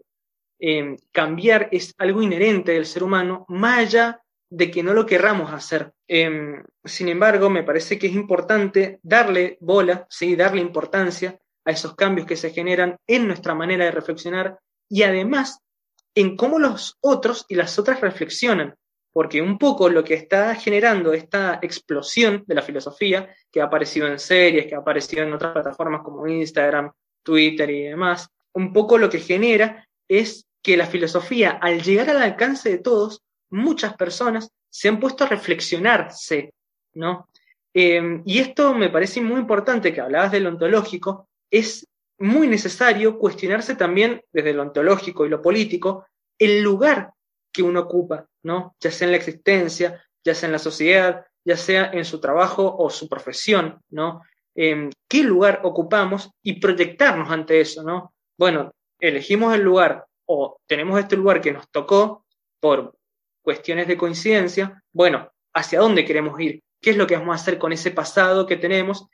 Eh, cambiar es algo inherente del ser humano, más allá de que no lo querramos hacer. Eh, sin embargo, me parece que es importante darle bola, ¿sí? darle importancia a esos cambios que se generan en nuestra manera de reflexionar y además en cómo los otros y las otras reflexionan, porque un poco lo que está generando esta explosión de la filosofía, que ha aparecido en series, que ha aparecido en otras plataformas como Instagram, Twitter y demás, un poco lo que genera es que la filosofía, al llegar al alcance de todos, muchas personas se han puesto a reflexionarse, ¿no? Em, y esto me parece muy importante, que hablabas del ontológico, es muy necesario cuestionarse también desde lo ontológico y lo político el lugar que uno ocupa, ¿no? Ya sea en la existencia, ya sea en la sociedad, ya sea en su trabajo o su profesión, ¿no? Em, ¿Qué lugar ocupamos y proyectarnos ante eso, ¿no? Bueno, elegimos el lugar o tenemos este lugar que nos tocó por cuestiones de coincidencia, bueno, ¿hacia dónde queremos ir? ¿Qué es lo que vamos a hacer con ese pasado que tenemos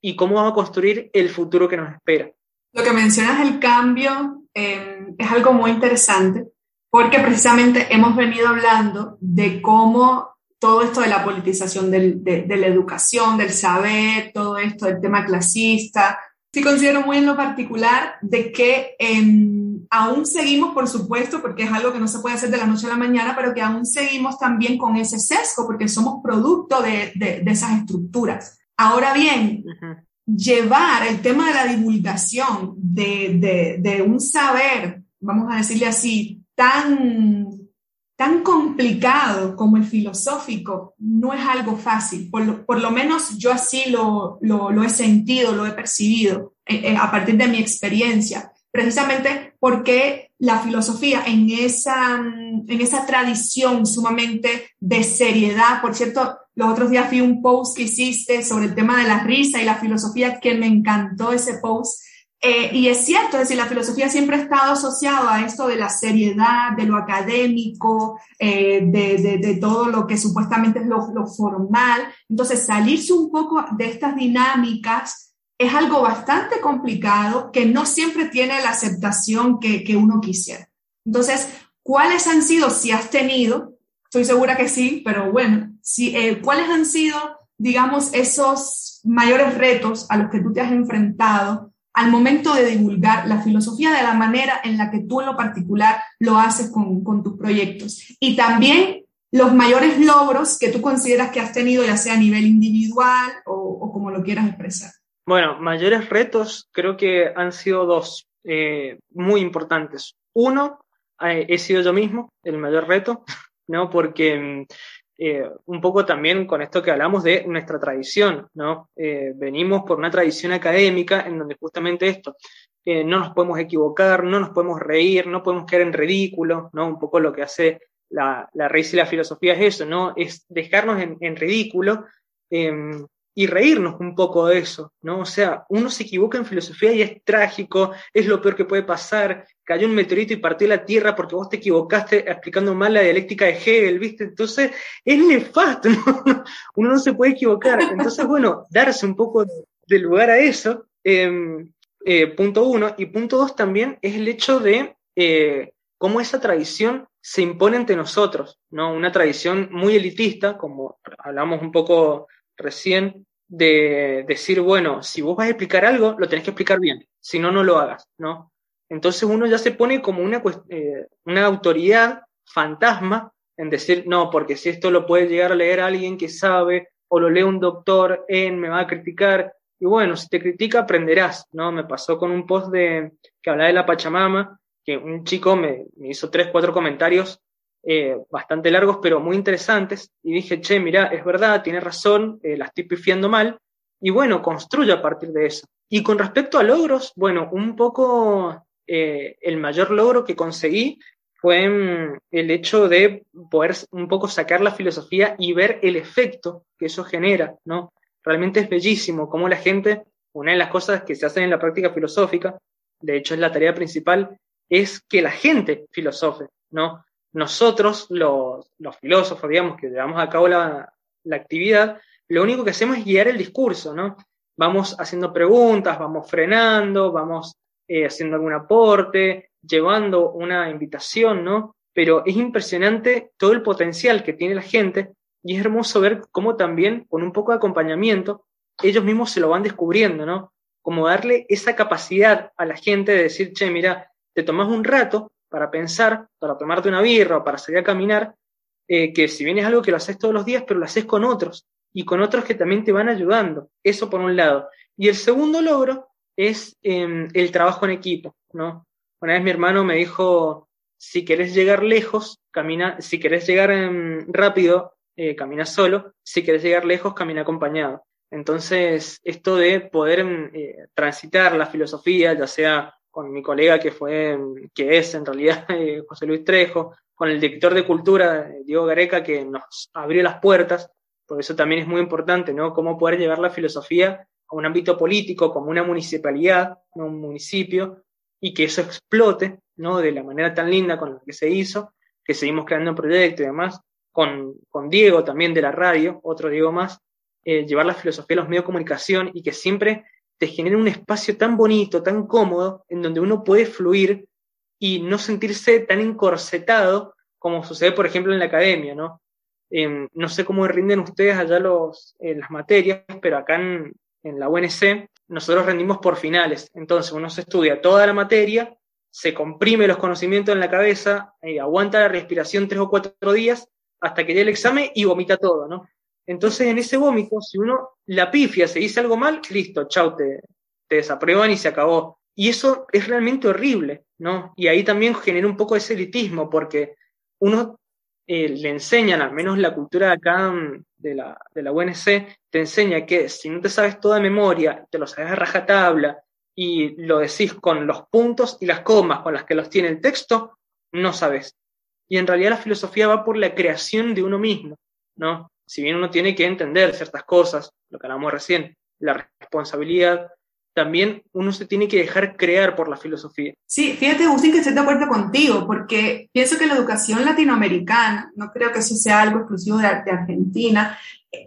y cómo vamos a construir el futuro que nos espera? Lo que mencionas, el cambio, em, es algo muy interesante porque precisamente hemos venido hablando de cómo todo esto de la politización de, la educación, del saber, todo esto del tema clasista, sí considero muy en lo particular de que em, aún seguimos, por supuesto, porque es algo que no se puede hacer de la noche a la mañana, pero que aún seguimos también con ese sesgo, porque somos producto de, esas estructuras. Ahora bien, llevar el tema de la divulgación de, un saber, vamos a decirle así, tan, tan complicado como el filosófico, no es algo fácil. Por lo, menos yo así lo, lo, he sentido, lo he percibido eh, eh, a partir de mi experiencia, precisamente porque la filosofía en esa, en esa tradición sumamente de seriedad, por cierto, los otros días vi un post que hiciste sobre el tema de la risa y la filosofía, que me encantó ese post. Eh, y es cierto, es decir, la filosofía siempre ha estado asociada a esto de la seriedad, de lo académico, eh, de, todo lo que supuestamente es lo, formal. Entonces, salirse un poco de estas dinámicas es algo bastante complicado que no siempre tiene la aceptación que, que uno quisiera. Entonces, ¿cuáles han sido, si has tenido, Estoy segura que sí, pero bueno, si, eh, ¿cuáles han sido, digamos, esos mayores retos a los que tú te has enfrentado al momento de divulgar la filosofía de la manera en la que tú en lo particular lo haces con, tus proyectos? Y también los mayores logros que tú consideras que has tenido, ya sea a nivel individual o, o como lo quieras expresar. Bueno, mayores retos creo que han sido dos eh, muy importantes. Uno, eh, he sido yo mismo el mayor reto, ¿no? Porque mm, eh, un poco también con esto que hablamos de nuestra tradición, ¿no? Eh, venimos por una tradición académica en donde justamente esto, no nos podemos equivocar, no nos podemos reír, no podemos caer en ridículo, ¿no? Un poco lo que hace la, la raíz y la filosofía es eso, ¿no? Es dejarnos en, en ridículo em, y reírnos un poco de eso, ¿no? O sea, uno se equivoca en filosofía y es trágico, es lo peor que puede pasar, cayó un meteorito y partió la Tierra porque vos te equivocaste explicando mal la dialéctica de Hegel, ¿viste? Entonces, es nefasto, ¿no? Uno no se puede equivocar. Entonces, bueno, darse un poco de lugar a eso, em, eh, punto uno. Y punto dos también es el hecho de eh, cómo esa tradición se impone ante nosotros, ¿no? Una tradición muy elitista, como hablamos un poco recién, de decir, bueno, si vos vas a explicar algo, lo tenés que explicar bien, si no, no lo hagas, ¿no? Entonces uno ya se pone como una, eh, una autoridad fantasma en decir, no, porque si esto lo puede llegar a leer alguien que sabe, o lo lee un doctor en, me va a criticar, y bueno, si te critica aprenderás, ¿no? Me pasó con un post de, que hablaba de la Pachamama, que un chico me, me hizo tres, cuatro comentarios eh, bastante largos, pero muy interesantes, y dije, che, mira, es verdad, tiene razón, eh, la estoy pifiando mal, y bueno, construyo a partir de eso. Y con respecto a logros, bueno, un poco eh, el mayor logro que conseguí fue mm, el hecho de poder un poco sacar la filosofía y ver el efecto que eso genera, ¿no? Realmente es bellísimo cómo la gente, una de las cosas que se hacen en la práctica filosófica, de hecho es la tarea principal, es que la gente filosofe, ¿no? Nosotros, los, filósofos, digamos, que llevamos a cabo la, actividad, lo único que hacemos es guiar el discurso, ¿no? Vamos haciendo preguntas, vamos frenando, vamos eh, haciendo algún aporte, llevando una invitación, ¿no? Pero es impresionante todo el potencial que tiene la gente y es hermoso ver cómo también, con un poco de acompañamiento, ellos mismos se lo van descubriendo, ¿no? Como darle esa capacidad a la gente de decir, che, mira, te tomas un rato para pensar, para tomarte una birra o para salir a caminar, eh, que si bien es algo que lo haces todos los días, pero lo haces con otros y con otros que también te van ayudando. Eso por un lado. Y el segundo logro es em, el trabajo en equipo, ¿no? Una vez mi hermano me dijo, si querés llegar lejos, camina, si querés llegar em, rápido, eh, camina solo, si querés llegar lejos, camina acompañado. Entonces, esto de poder em, eh, transitar la filosofía, ya sea con mi colega que fue, que es en realidad eh, José Luis Trejo, con el director de cultura, Diego Gareca, que nos abrió las puertas, por eso también es muy importante, ¿no? Cómo poder llevar la filosofía a un ámbito político, como una municipalidad, un municipio, y que eso explote, ¿no? De la manera tan linda con la que se hizo, que seguimos creando un proyecto y demás, con, con Diego también de la radio, otro Diego más, eh, llevar la filosofía a los medios de comunicación y que siempre te genere un espacio tan bonito, tan cómodo, en donde uno puede fluir y no sentirse tan encorsetado como sucede, por ejemplo, en la academia, ¿no? Em, no sé cómo rinden ustedes allá los, las materias, pero acá en, en, la UNC nosotros rendimos por finales. Entonces uno se estudia toda la materia, se comprime los conocimientos en la cabeza, eh, aguanta la respiración tres o cuatro días hasta que llegue el examen y vomita todo, ¿no? Entonces, en ese vómito, si uno la pifia, se dice algo mal, listo, chau, te, te desaprueban y se acabó. Y eso es realmente horrible, ¿no? Y ahí también genera un poco ese elitismo, porque uno eh, le enseñan, al menos la cultura de acá mm, de la, de la UNC, te enseña que si no te sabes toda memoria, te lo sabes a rajatabla y lo decís con los puntos y las comas con las que los tiene el texto, no sabes. Y en realidad la filosofía va por la creación de uno mismo, ¿no? Si bien uno tiene que entender ciertas cosas, lo que hablamos recién, la responsabilidad, también uno se tiene que dejar crear por la filosofía. Sí, fíjate, Agustín, que estoy de acuerdo contigo, porque pienso que la educación latinoamericana, no creo que eso sea algo exclusivo de, Argentina,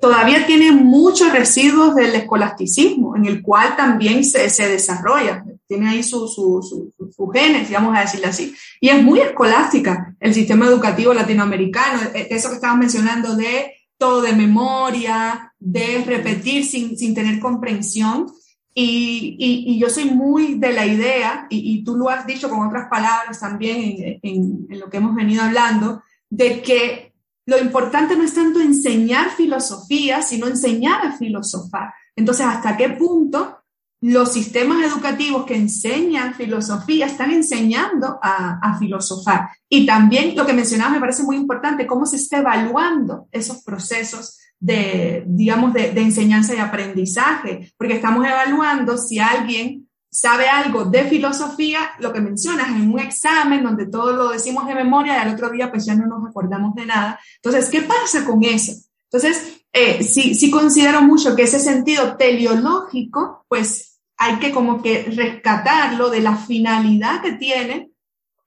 todavía tiene muchos residuos del escolasticismo, en el cual también se, se desarrolla, tiene ahí sus su, su, su, genes, digamos a decirlo así. Y es muy escolástica el sistema educativo latinoamericano, e, eso que estabas mencionando de todo de memoria, de repetir sin, sin tener comprensión. Y, y, yo soy muy de la idea, y, tú lo has dicho con otras palabras también en, en, en lo que hemos venido hablando, de que lo importante no es tanto enseñar filosofía, sino enseñar a filosofar. Entonces, ¿hasta qué punto los sistemas educativos que enseñan filosofía están enseñando a, filosofar. Y también lo que mencionabas me parece muy importante, cómo se está evaluando esos procesos de, digamos, de, enseñanza y aprendizaje, porque estamos evaluando si alguien sabe algo de filosofía, lo que mencionas en un examen donde todo lo decimos de memoria y al otro día pues ya no nos acordamos de nada. Entonces, ¿qué pasa con eso? Entonces, eh, sí, sí considero mucho que ese sentido teleológico, pues hay que como que rescatarlo de la finalidad que tiene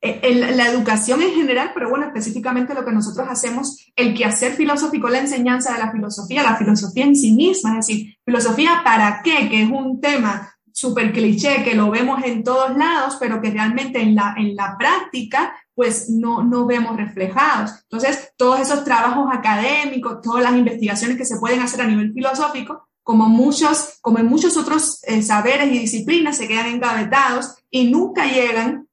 eh, la educación en general, pero bueno, específicamente lo que nosotros hacemos, el quehacer filosófico, la enseñanza de la filosofía, la filosofía en sí misma, es decir, filosofía para qué, que es un tema súper cliché, que lo vemos en todos lados, pero que realmente en la, en la práctica pues no, no vemos reflejados. Entonces, todos esos trabajos académicos, todas las investigaciones que se pueden hacer a nivel filosófico, como, muchos, como en muchos otros eh, saberes y disciplinas, se quedan engavetados y nunca llegan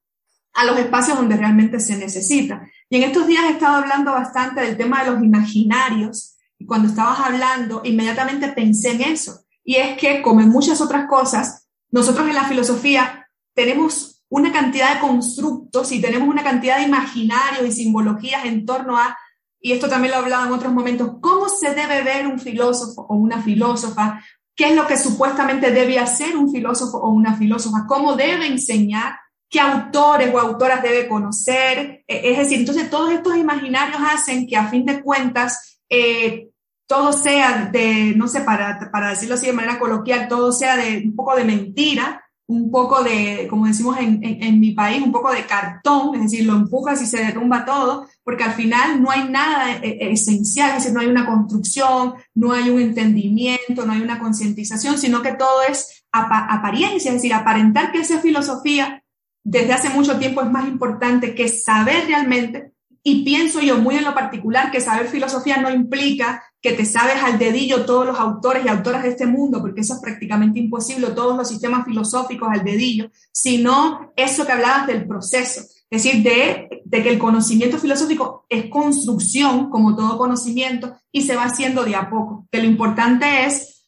a los espacios donde realmente se necesita. Y en estos días he estado hablando bastante del tema de los imaginarios, y cuando estabas hablando, inmediatamente pensé en eso. Y es que, como en muchas otras cosas, nosotros en la filosofía tenemos una cantidad de constructos y tenemos una cantidad de imaginarios y simbologías en torno a, y esto también lo he hablado en otros momentos, cómo se debe ver un filósofo o una filósofa, qué es lo que supuestamente debe hacer un filósofo o una filósofa, cómo debe enseñar, qué autores o autoras debe conocer. E, es decir, entonces todos estos imaginarios hacen que a fin de cuentas eh, todo sea de, no sé, para, para decirlo así de manera coloquial, todo sea de un poco de mentira, un poco de, como decimos en, en, mi país, un poco de cartón, es decir, lo empujas y se derrumba todo, porque al final no hay nada eh, eh, esencial, es decir, no hay una construcción, no hay un entendimiento, no hay una concientización, sino que todo es apariencia, es decir, aparentar que esa filosofía desde hace mucho tiempo es más importante que saber realmente, y pienso yo muy en lo particular que saber filosofía no implica que te sabes al dedillo todos los autores y autoras de este mundo, porque eso es prácticamente imposible, todos los sistemas filosóficos al dedillo, sino eso que hablabas del proceso. Es decir, de, que el conocimiento filosófico es construcción, como todo conocimiento, y se va haciendo de a poco. Que lo importante es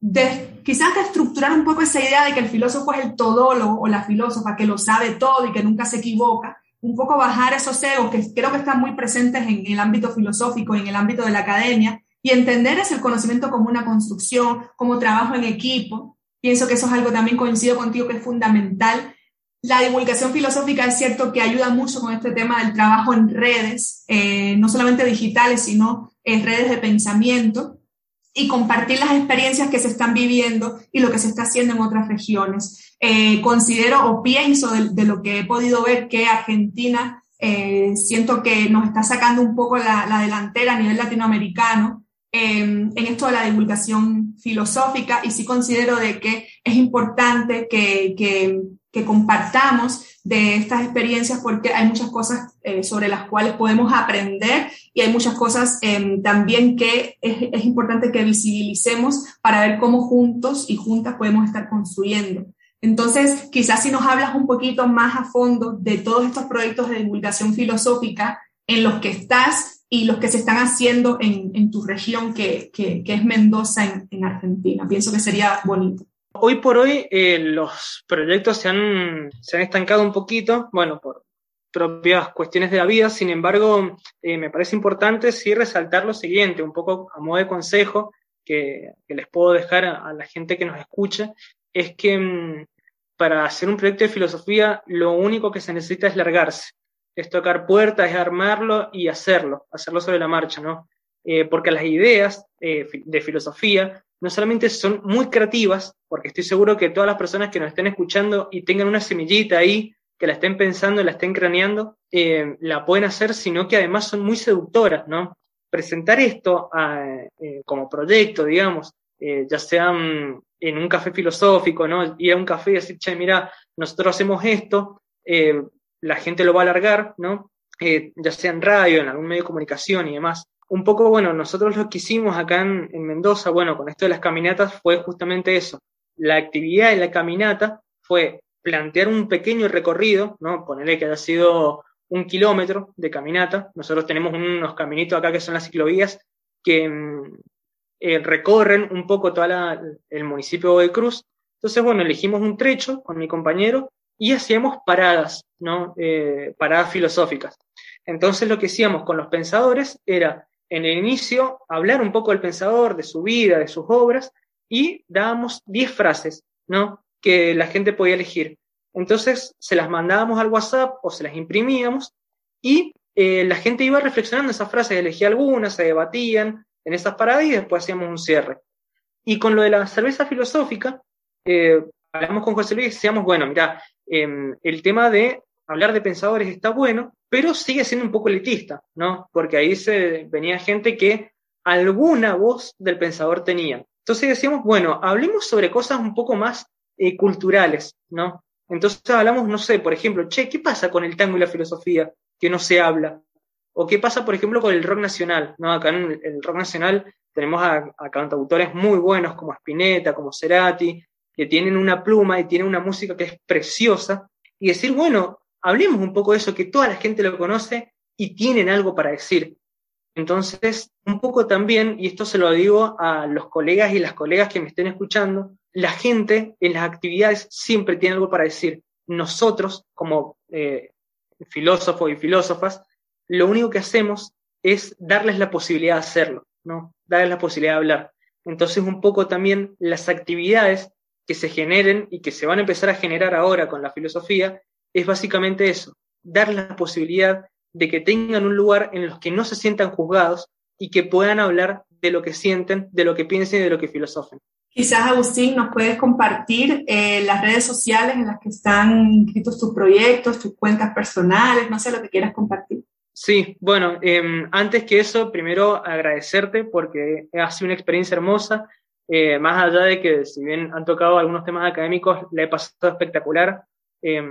de, quizás de estructurar un poco esa idea de que el filósofo es el todólogo o la filósofa que lo sabe todo y que nunca se equivoca, un poco bajar esos egos que creo que están muy presentes en el ámbito filosófico en el ámbito de la academia, y entender es el conocimiento como una construcción, como trabajo en equipo. Pienso que eso es algo también coincido contigo que es fundamental. La divulgación filosófica es cierto que ayuda mucho con este tema del trabajo en redes, eh, no solamente digitales, sino en redes de pensamiento y compartir las experiencias que se están viviendo y lo que se está haciendo en otras regiones. Eh, considero o pienso de, lo que he podido ver que Argentina eh, siento que nos está sacando un poco la, la delantera a nivel latinoamericano Em, en esto de la divulgación filosófica y sí considero de que es importante que, que, compartamos de estas experiencias porque hay muchas cosas eh, sobre las cuales podemos aprender y hay muchas cosas em, también que es, importante que visibilicemos para ver cómo juntos y juntas podemos estar construyendo. Entonces, quizás si nos hablas un poquito más a fondo de todos estos proyectos de divulgación filosófica en los que estás y los que se están haciendo en, tu región, que, que, que es Mendoza, en, en, Argentina. Pienso que sería bonito. Hoy por hoy eh, los proyectos se han, se han estancado un poquito, bueno, por propias cuestiones de la vida, sin embargo, eh, me parece importante sí resaltar lo siguiente, un poco a modo de consejo que, les puedo dejar a, la gente que nos escucha, es que mmm, para hacer un proyecto de filosofía lo único que se necesita es largarse es tocar puertas, es armarlo y hacerlo, hacerlo sobre la marcha, ¿no? Eh, porque las ideas de filosofía no solamente son muy creativas, porque estoy seguro que todas las personas que nos estén escuchando y tengan una semillita ahí, que la estén pensando, la estén craneando, eh, la pueden hacer, sino que además son muy seductoras, ¿no? Presentar esto eh, como proyecto, digamos, eh, ya sea en un café filosófico, ¿no? Ir a un café y decir, che, mira, nosotros hacemos esto, la gente lo va a alargar, ¿no? Ya sea en radio, en algún medio de comunicación y demás. Un poco, bueno, nosotros lo que hicimos acá en Mendoza, bueno, con esto de las caminatas fue justamente eso. La actividad de la caminata fue plantear un pequeño recorrido, ¿no? Ponerle que haya sido un kilómetro de caminata. Nosotros tenemos unos caminitos acá que son las ciclovías que mm, eh, recorren un poco todo el municipio de Cruz. Entonces, bueno, elegimos un trecho con mi compañero y hacíamos paradas, ¿no? Eh, paradas filosóficas. Entonces lo que hacíamos con los pensadores era, en el inicio, hablar un poco del pensador, de su vida, de sus obras, y dábamos 10 frases, ¿no? Que la gente podía elegir. Entonces se las mandábamos al WhatsApp o se las imprimíamos y eh, la gente iba reflexionando esas frases, elegía algunas, se debatían en esas paradas y después hacíamos un cierre. Y con lo de la cerveza filosófica, eh, hablamos con José Luis y decíamos, bueno, mira, eh, el tema de hablar de pensadores está bueno, pero sigue siendo un poco elitista, ¿no? Porque ahí se venía gente que alguna voz del pensador tenía. Entonces decíamos, bueno, hablemos sobre cosas un poco más eh, culturales, ¿no? Entonces hablamos, no sé, por ejemplo, che, ¿qué pasa con el tango y la filosofía que no se habla? ¿O qué pasa, por ejemplo, con el rock nacional? ¿no? Acá en el rock nacional tenemos a, a cantautores muy buenos como Spinetta, como Cerati, que tienen una pluma y tienen una música que es preciosa, y decir, bueno, hablemos un poco de eso, que toda la gente lo conoce y tienen algo para decir. Entonces, un poco también, y esto se lo digo a los colegas y las colegas que me estén escuchando, la gente en las actividades siempre tiene algo para decir. Nosotros, como eh, filósofos y filósofas, lo único que hacemos es darles la posibilidad de hacerlo, ¿no? Darles la posibilidad de hablar. Entonces, un poco también las actividades que se generen y que se van a empezar a generar ahora con la filosofía es básicamente eso, dar la posibilidad de que tengan un lugar en los que no se sientan juzgados y que puedan hablar de lo que sienten, de lo que piensen y de lo que filosofen. Quizás, Agustín, nos puedes compartir eh, las redes sociales en las que están inscritos tus proyectos, tus cuentas personales, no sé lo que quieras compartir. Sí, bueno, eh, antes que eso, primero agradecerte porque ha sido una experiencia hermosa. Eh, más allá de que si bien han tocado algunos temas académicos, le he pasado espectacular eh,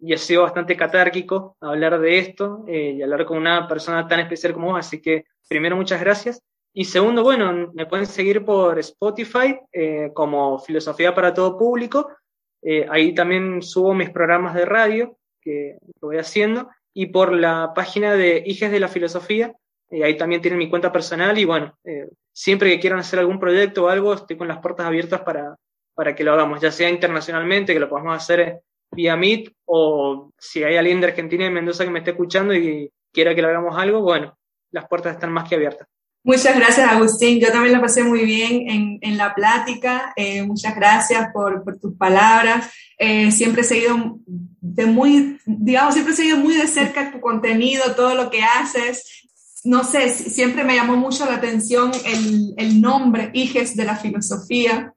y ha sido bastante catárquico hablar de esto eh, y hablar con una persona tan especial como vos, así que primero muchas gracias. Y segundo, bueno, me pueden seguir por Spotify eh, como Filosofía para todo público. ahí también subo mis programas de radio, que, voy haciendo y por la página de Hijes de la Filosofía. Eh, ahí también tienen mi cuenta personal y bueno, eh, siempre que quieran hacer algún proyecto o algo, estoy con las puertas abiertas para, para que lo hagamos, ya sea internacionalmente, que lo podamos hacer vía Meet o si hay alguien de Argentina y Mendoza que me esté escuchando y quiera que lo hagamos algo, bueno, las puertas están más que abiertas. Muchas gracias, Agustín. Yo también la pasé muy bien en, en la plática. Eh, muchas gracias por, por tus palabras. Eh, siempre he seguido de muy, digamos, siempre he seguido muy de cerca tu contenido, todo lo que haces. No sé, siempre me llamó mucho la atención el, el nombre, Hijes de la Filosofía,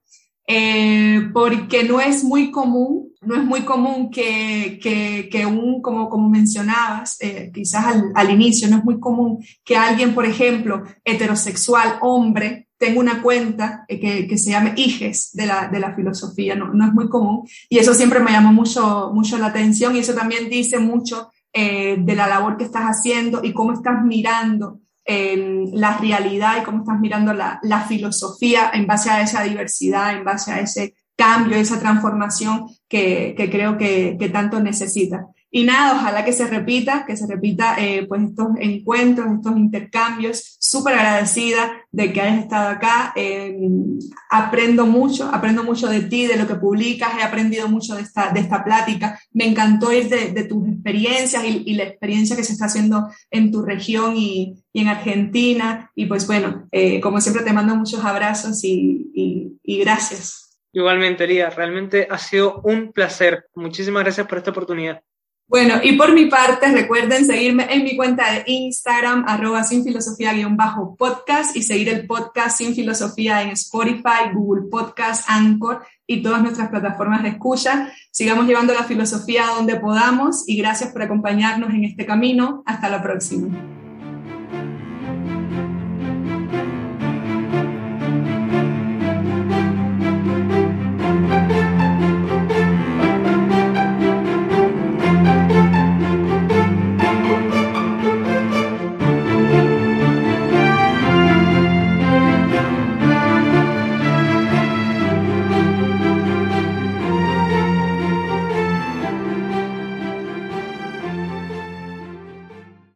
eh, porque no es muy común no es muy común que, que, que un, como, como mencionabas, eh, quizás al, al, inicio, no es muy común que alguien, por ejemplo, heterosexual, hombre, tenga una cuenta eh, que, que, se llame Hijes de la, de la filosofía, no, no, es muy común. Y eso siempre me llamó mucho, mucho la atención y eso también dice mucho eh, de la labor que estás haciendo y cómo estás mirando eh, la realidad y cómo estás mirando la, la filosofía en base a esa diversidad, en base a ese cambio, esa transformación que, que creo que, que, tanto necesita. Y nada, ojalá que se repita, que se repita eh, pues estos encuentros, estos intercambios. Súper agradecida de que hayas estado acá. Eh, aprendo mucho, aprendo mucho de ti, de lo que publicas, he aprendido mucho de esta, de esta plática. Me encantó ir de, de tus experiencias y, y, la experiencia que se está haciendo en tu región y, y en Argentina. Y pues bueno, eh, como siempre te mando muchos abrazos y, y, gracias. Igualmente, Lía, realmente ha sido un placer. Muchísimas gracias por esta oportunidad. Bueno, y por mi parte, recuerden seguirme en mi cuenta de Instagram, arroba sin filosofía-podcast, y seguir el podcast Sin Filosofía en Spotify, Google Podcast, Anchor y todas nuestras plataformas de escucha. Sigamos llevando la filosofía donde podamos y gracias por acompañarnos en este camino. Hasta la próxima.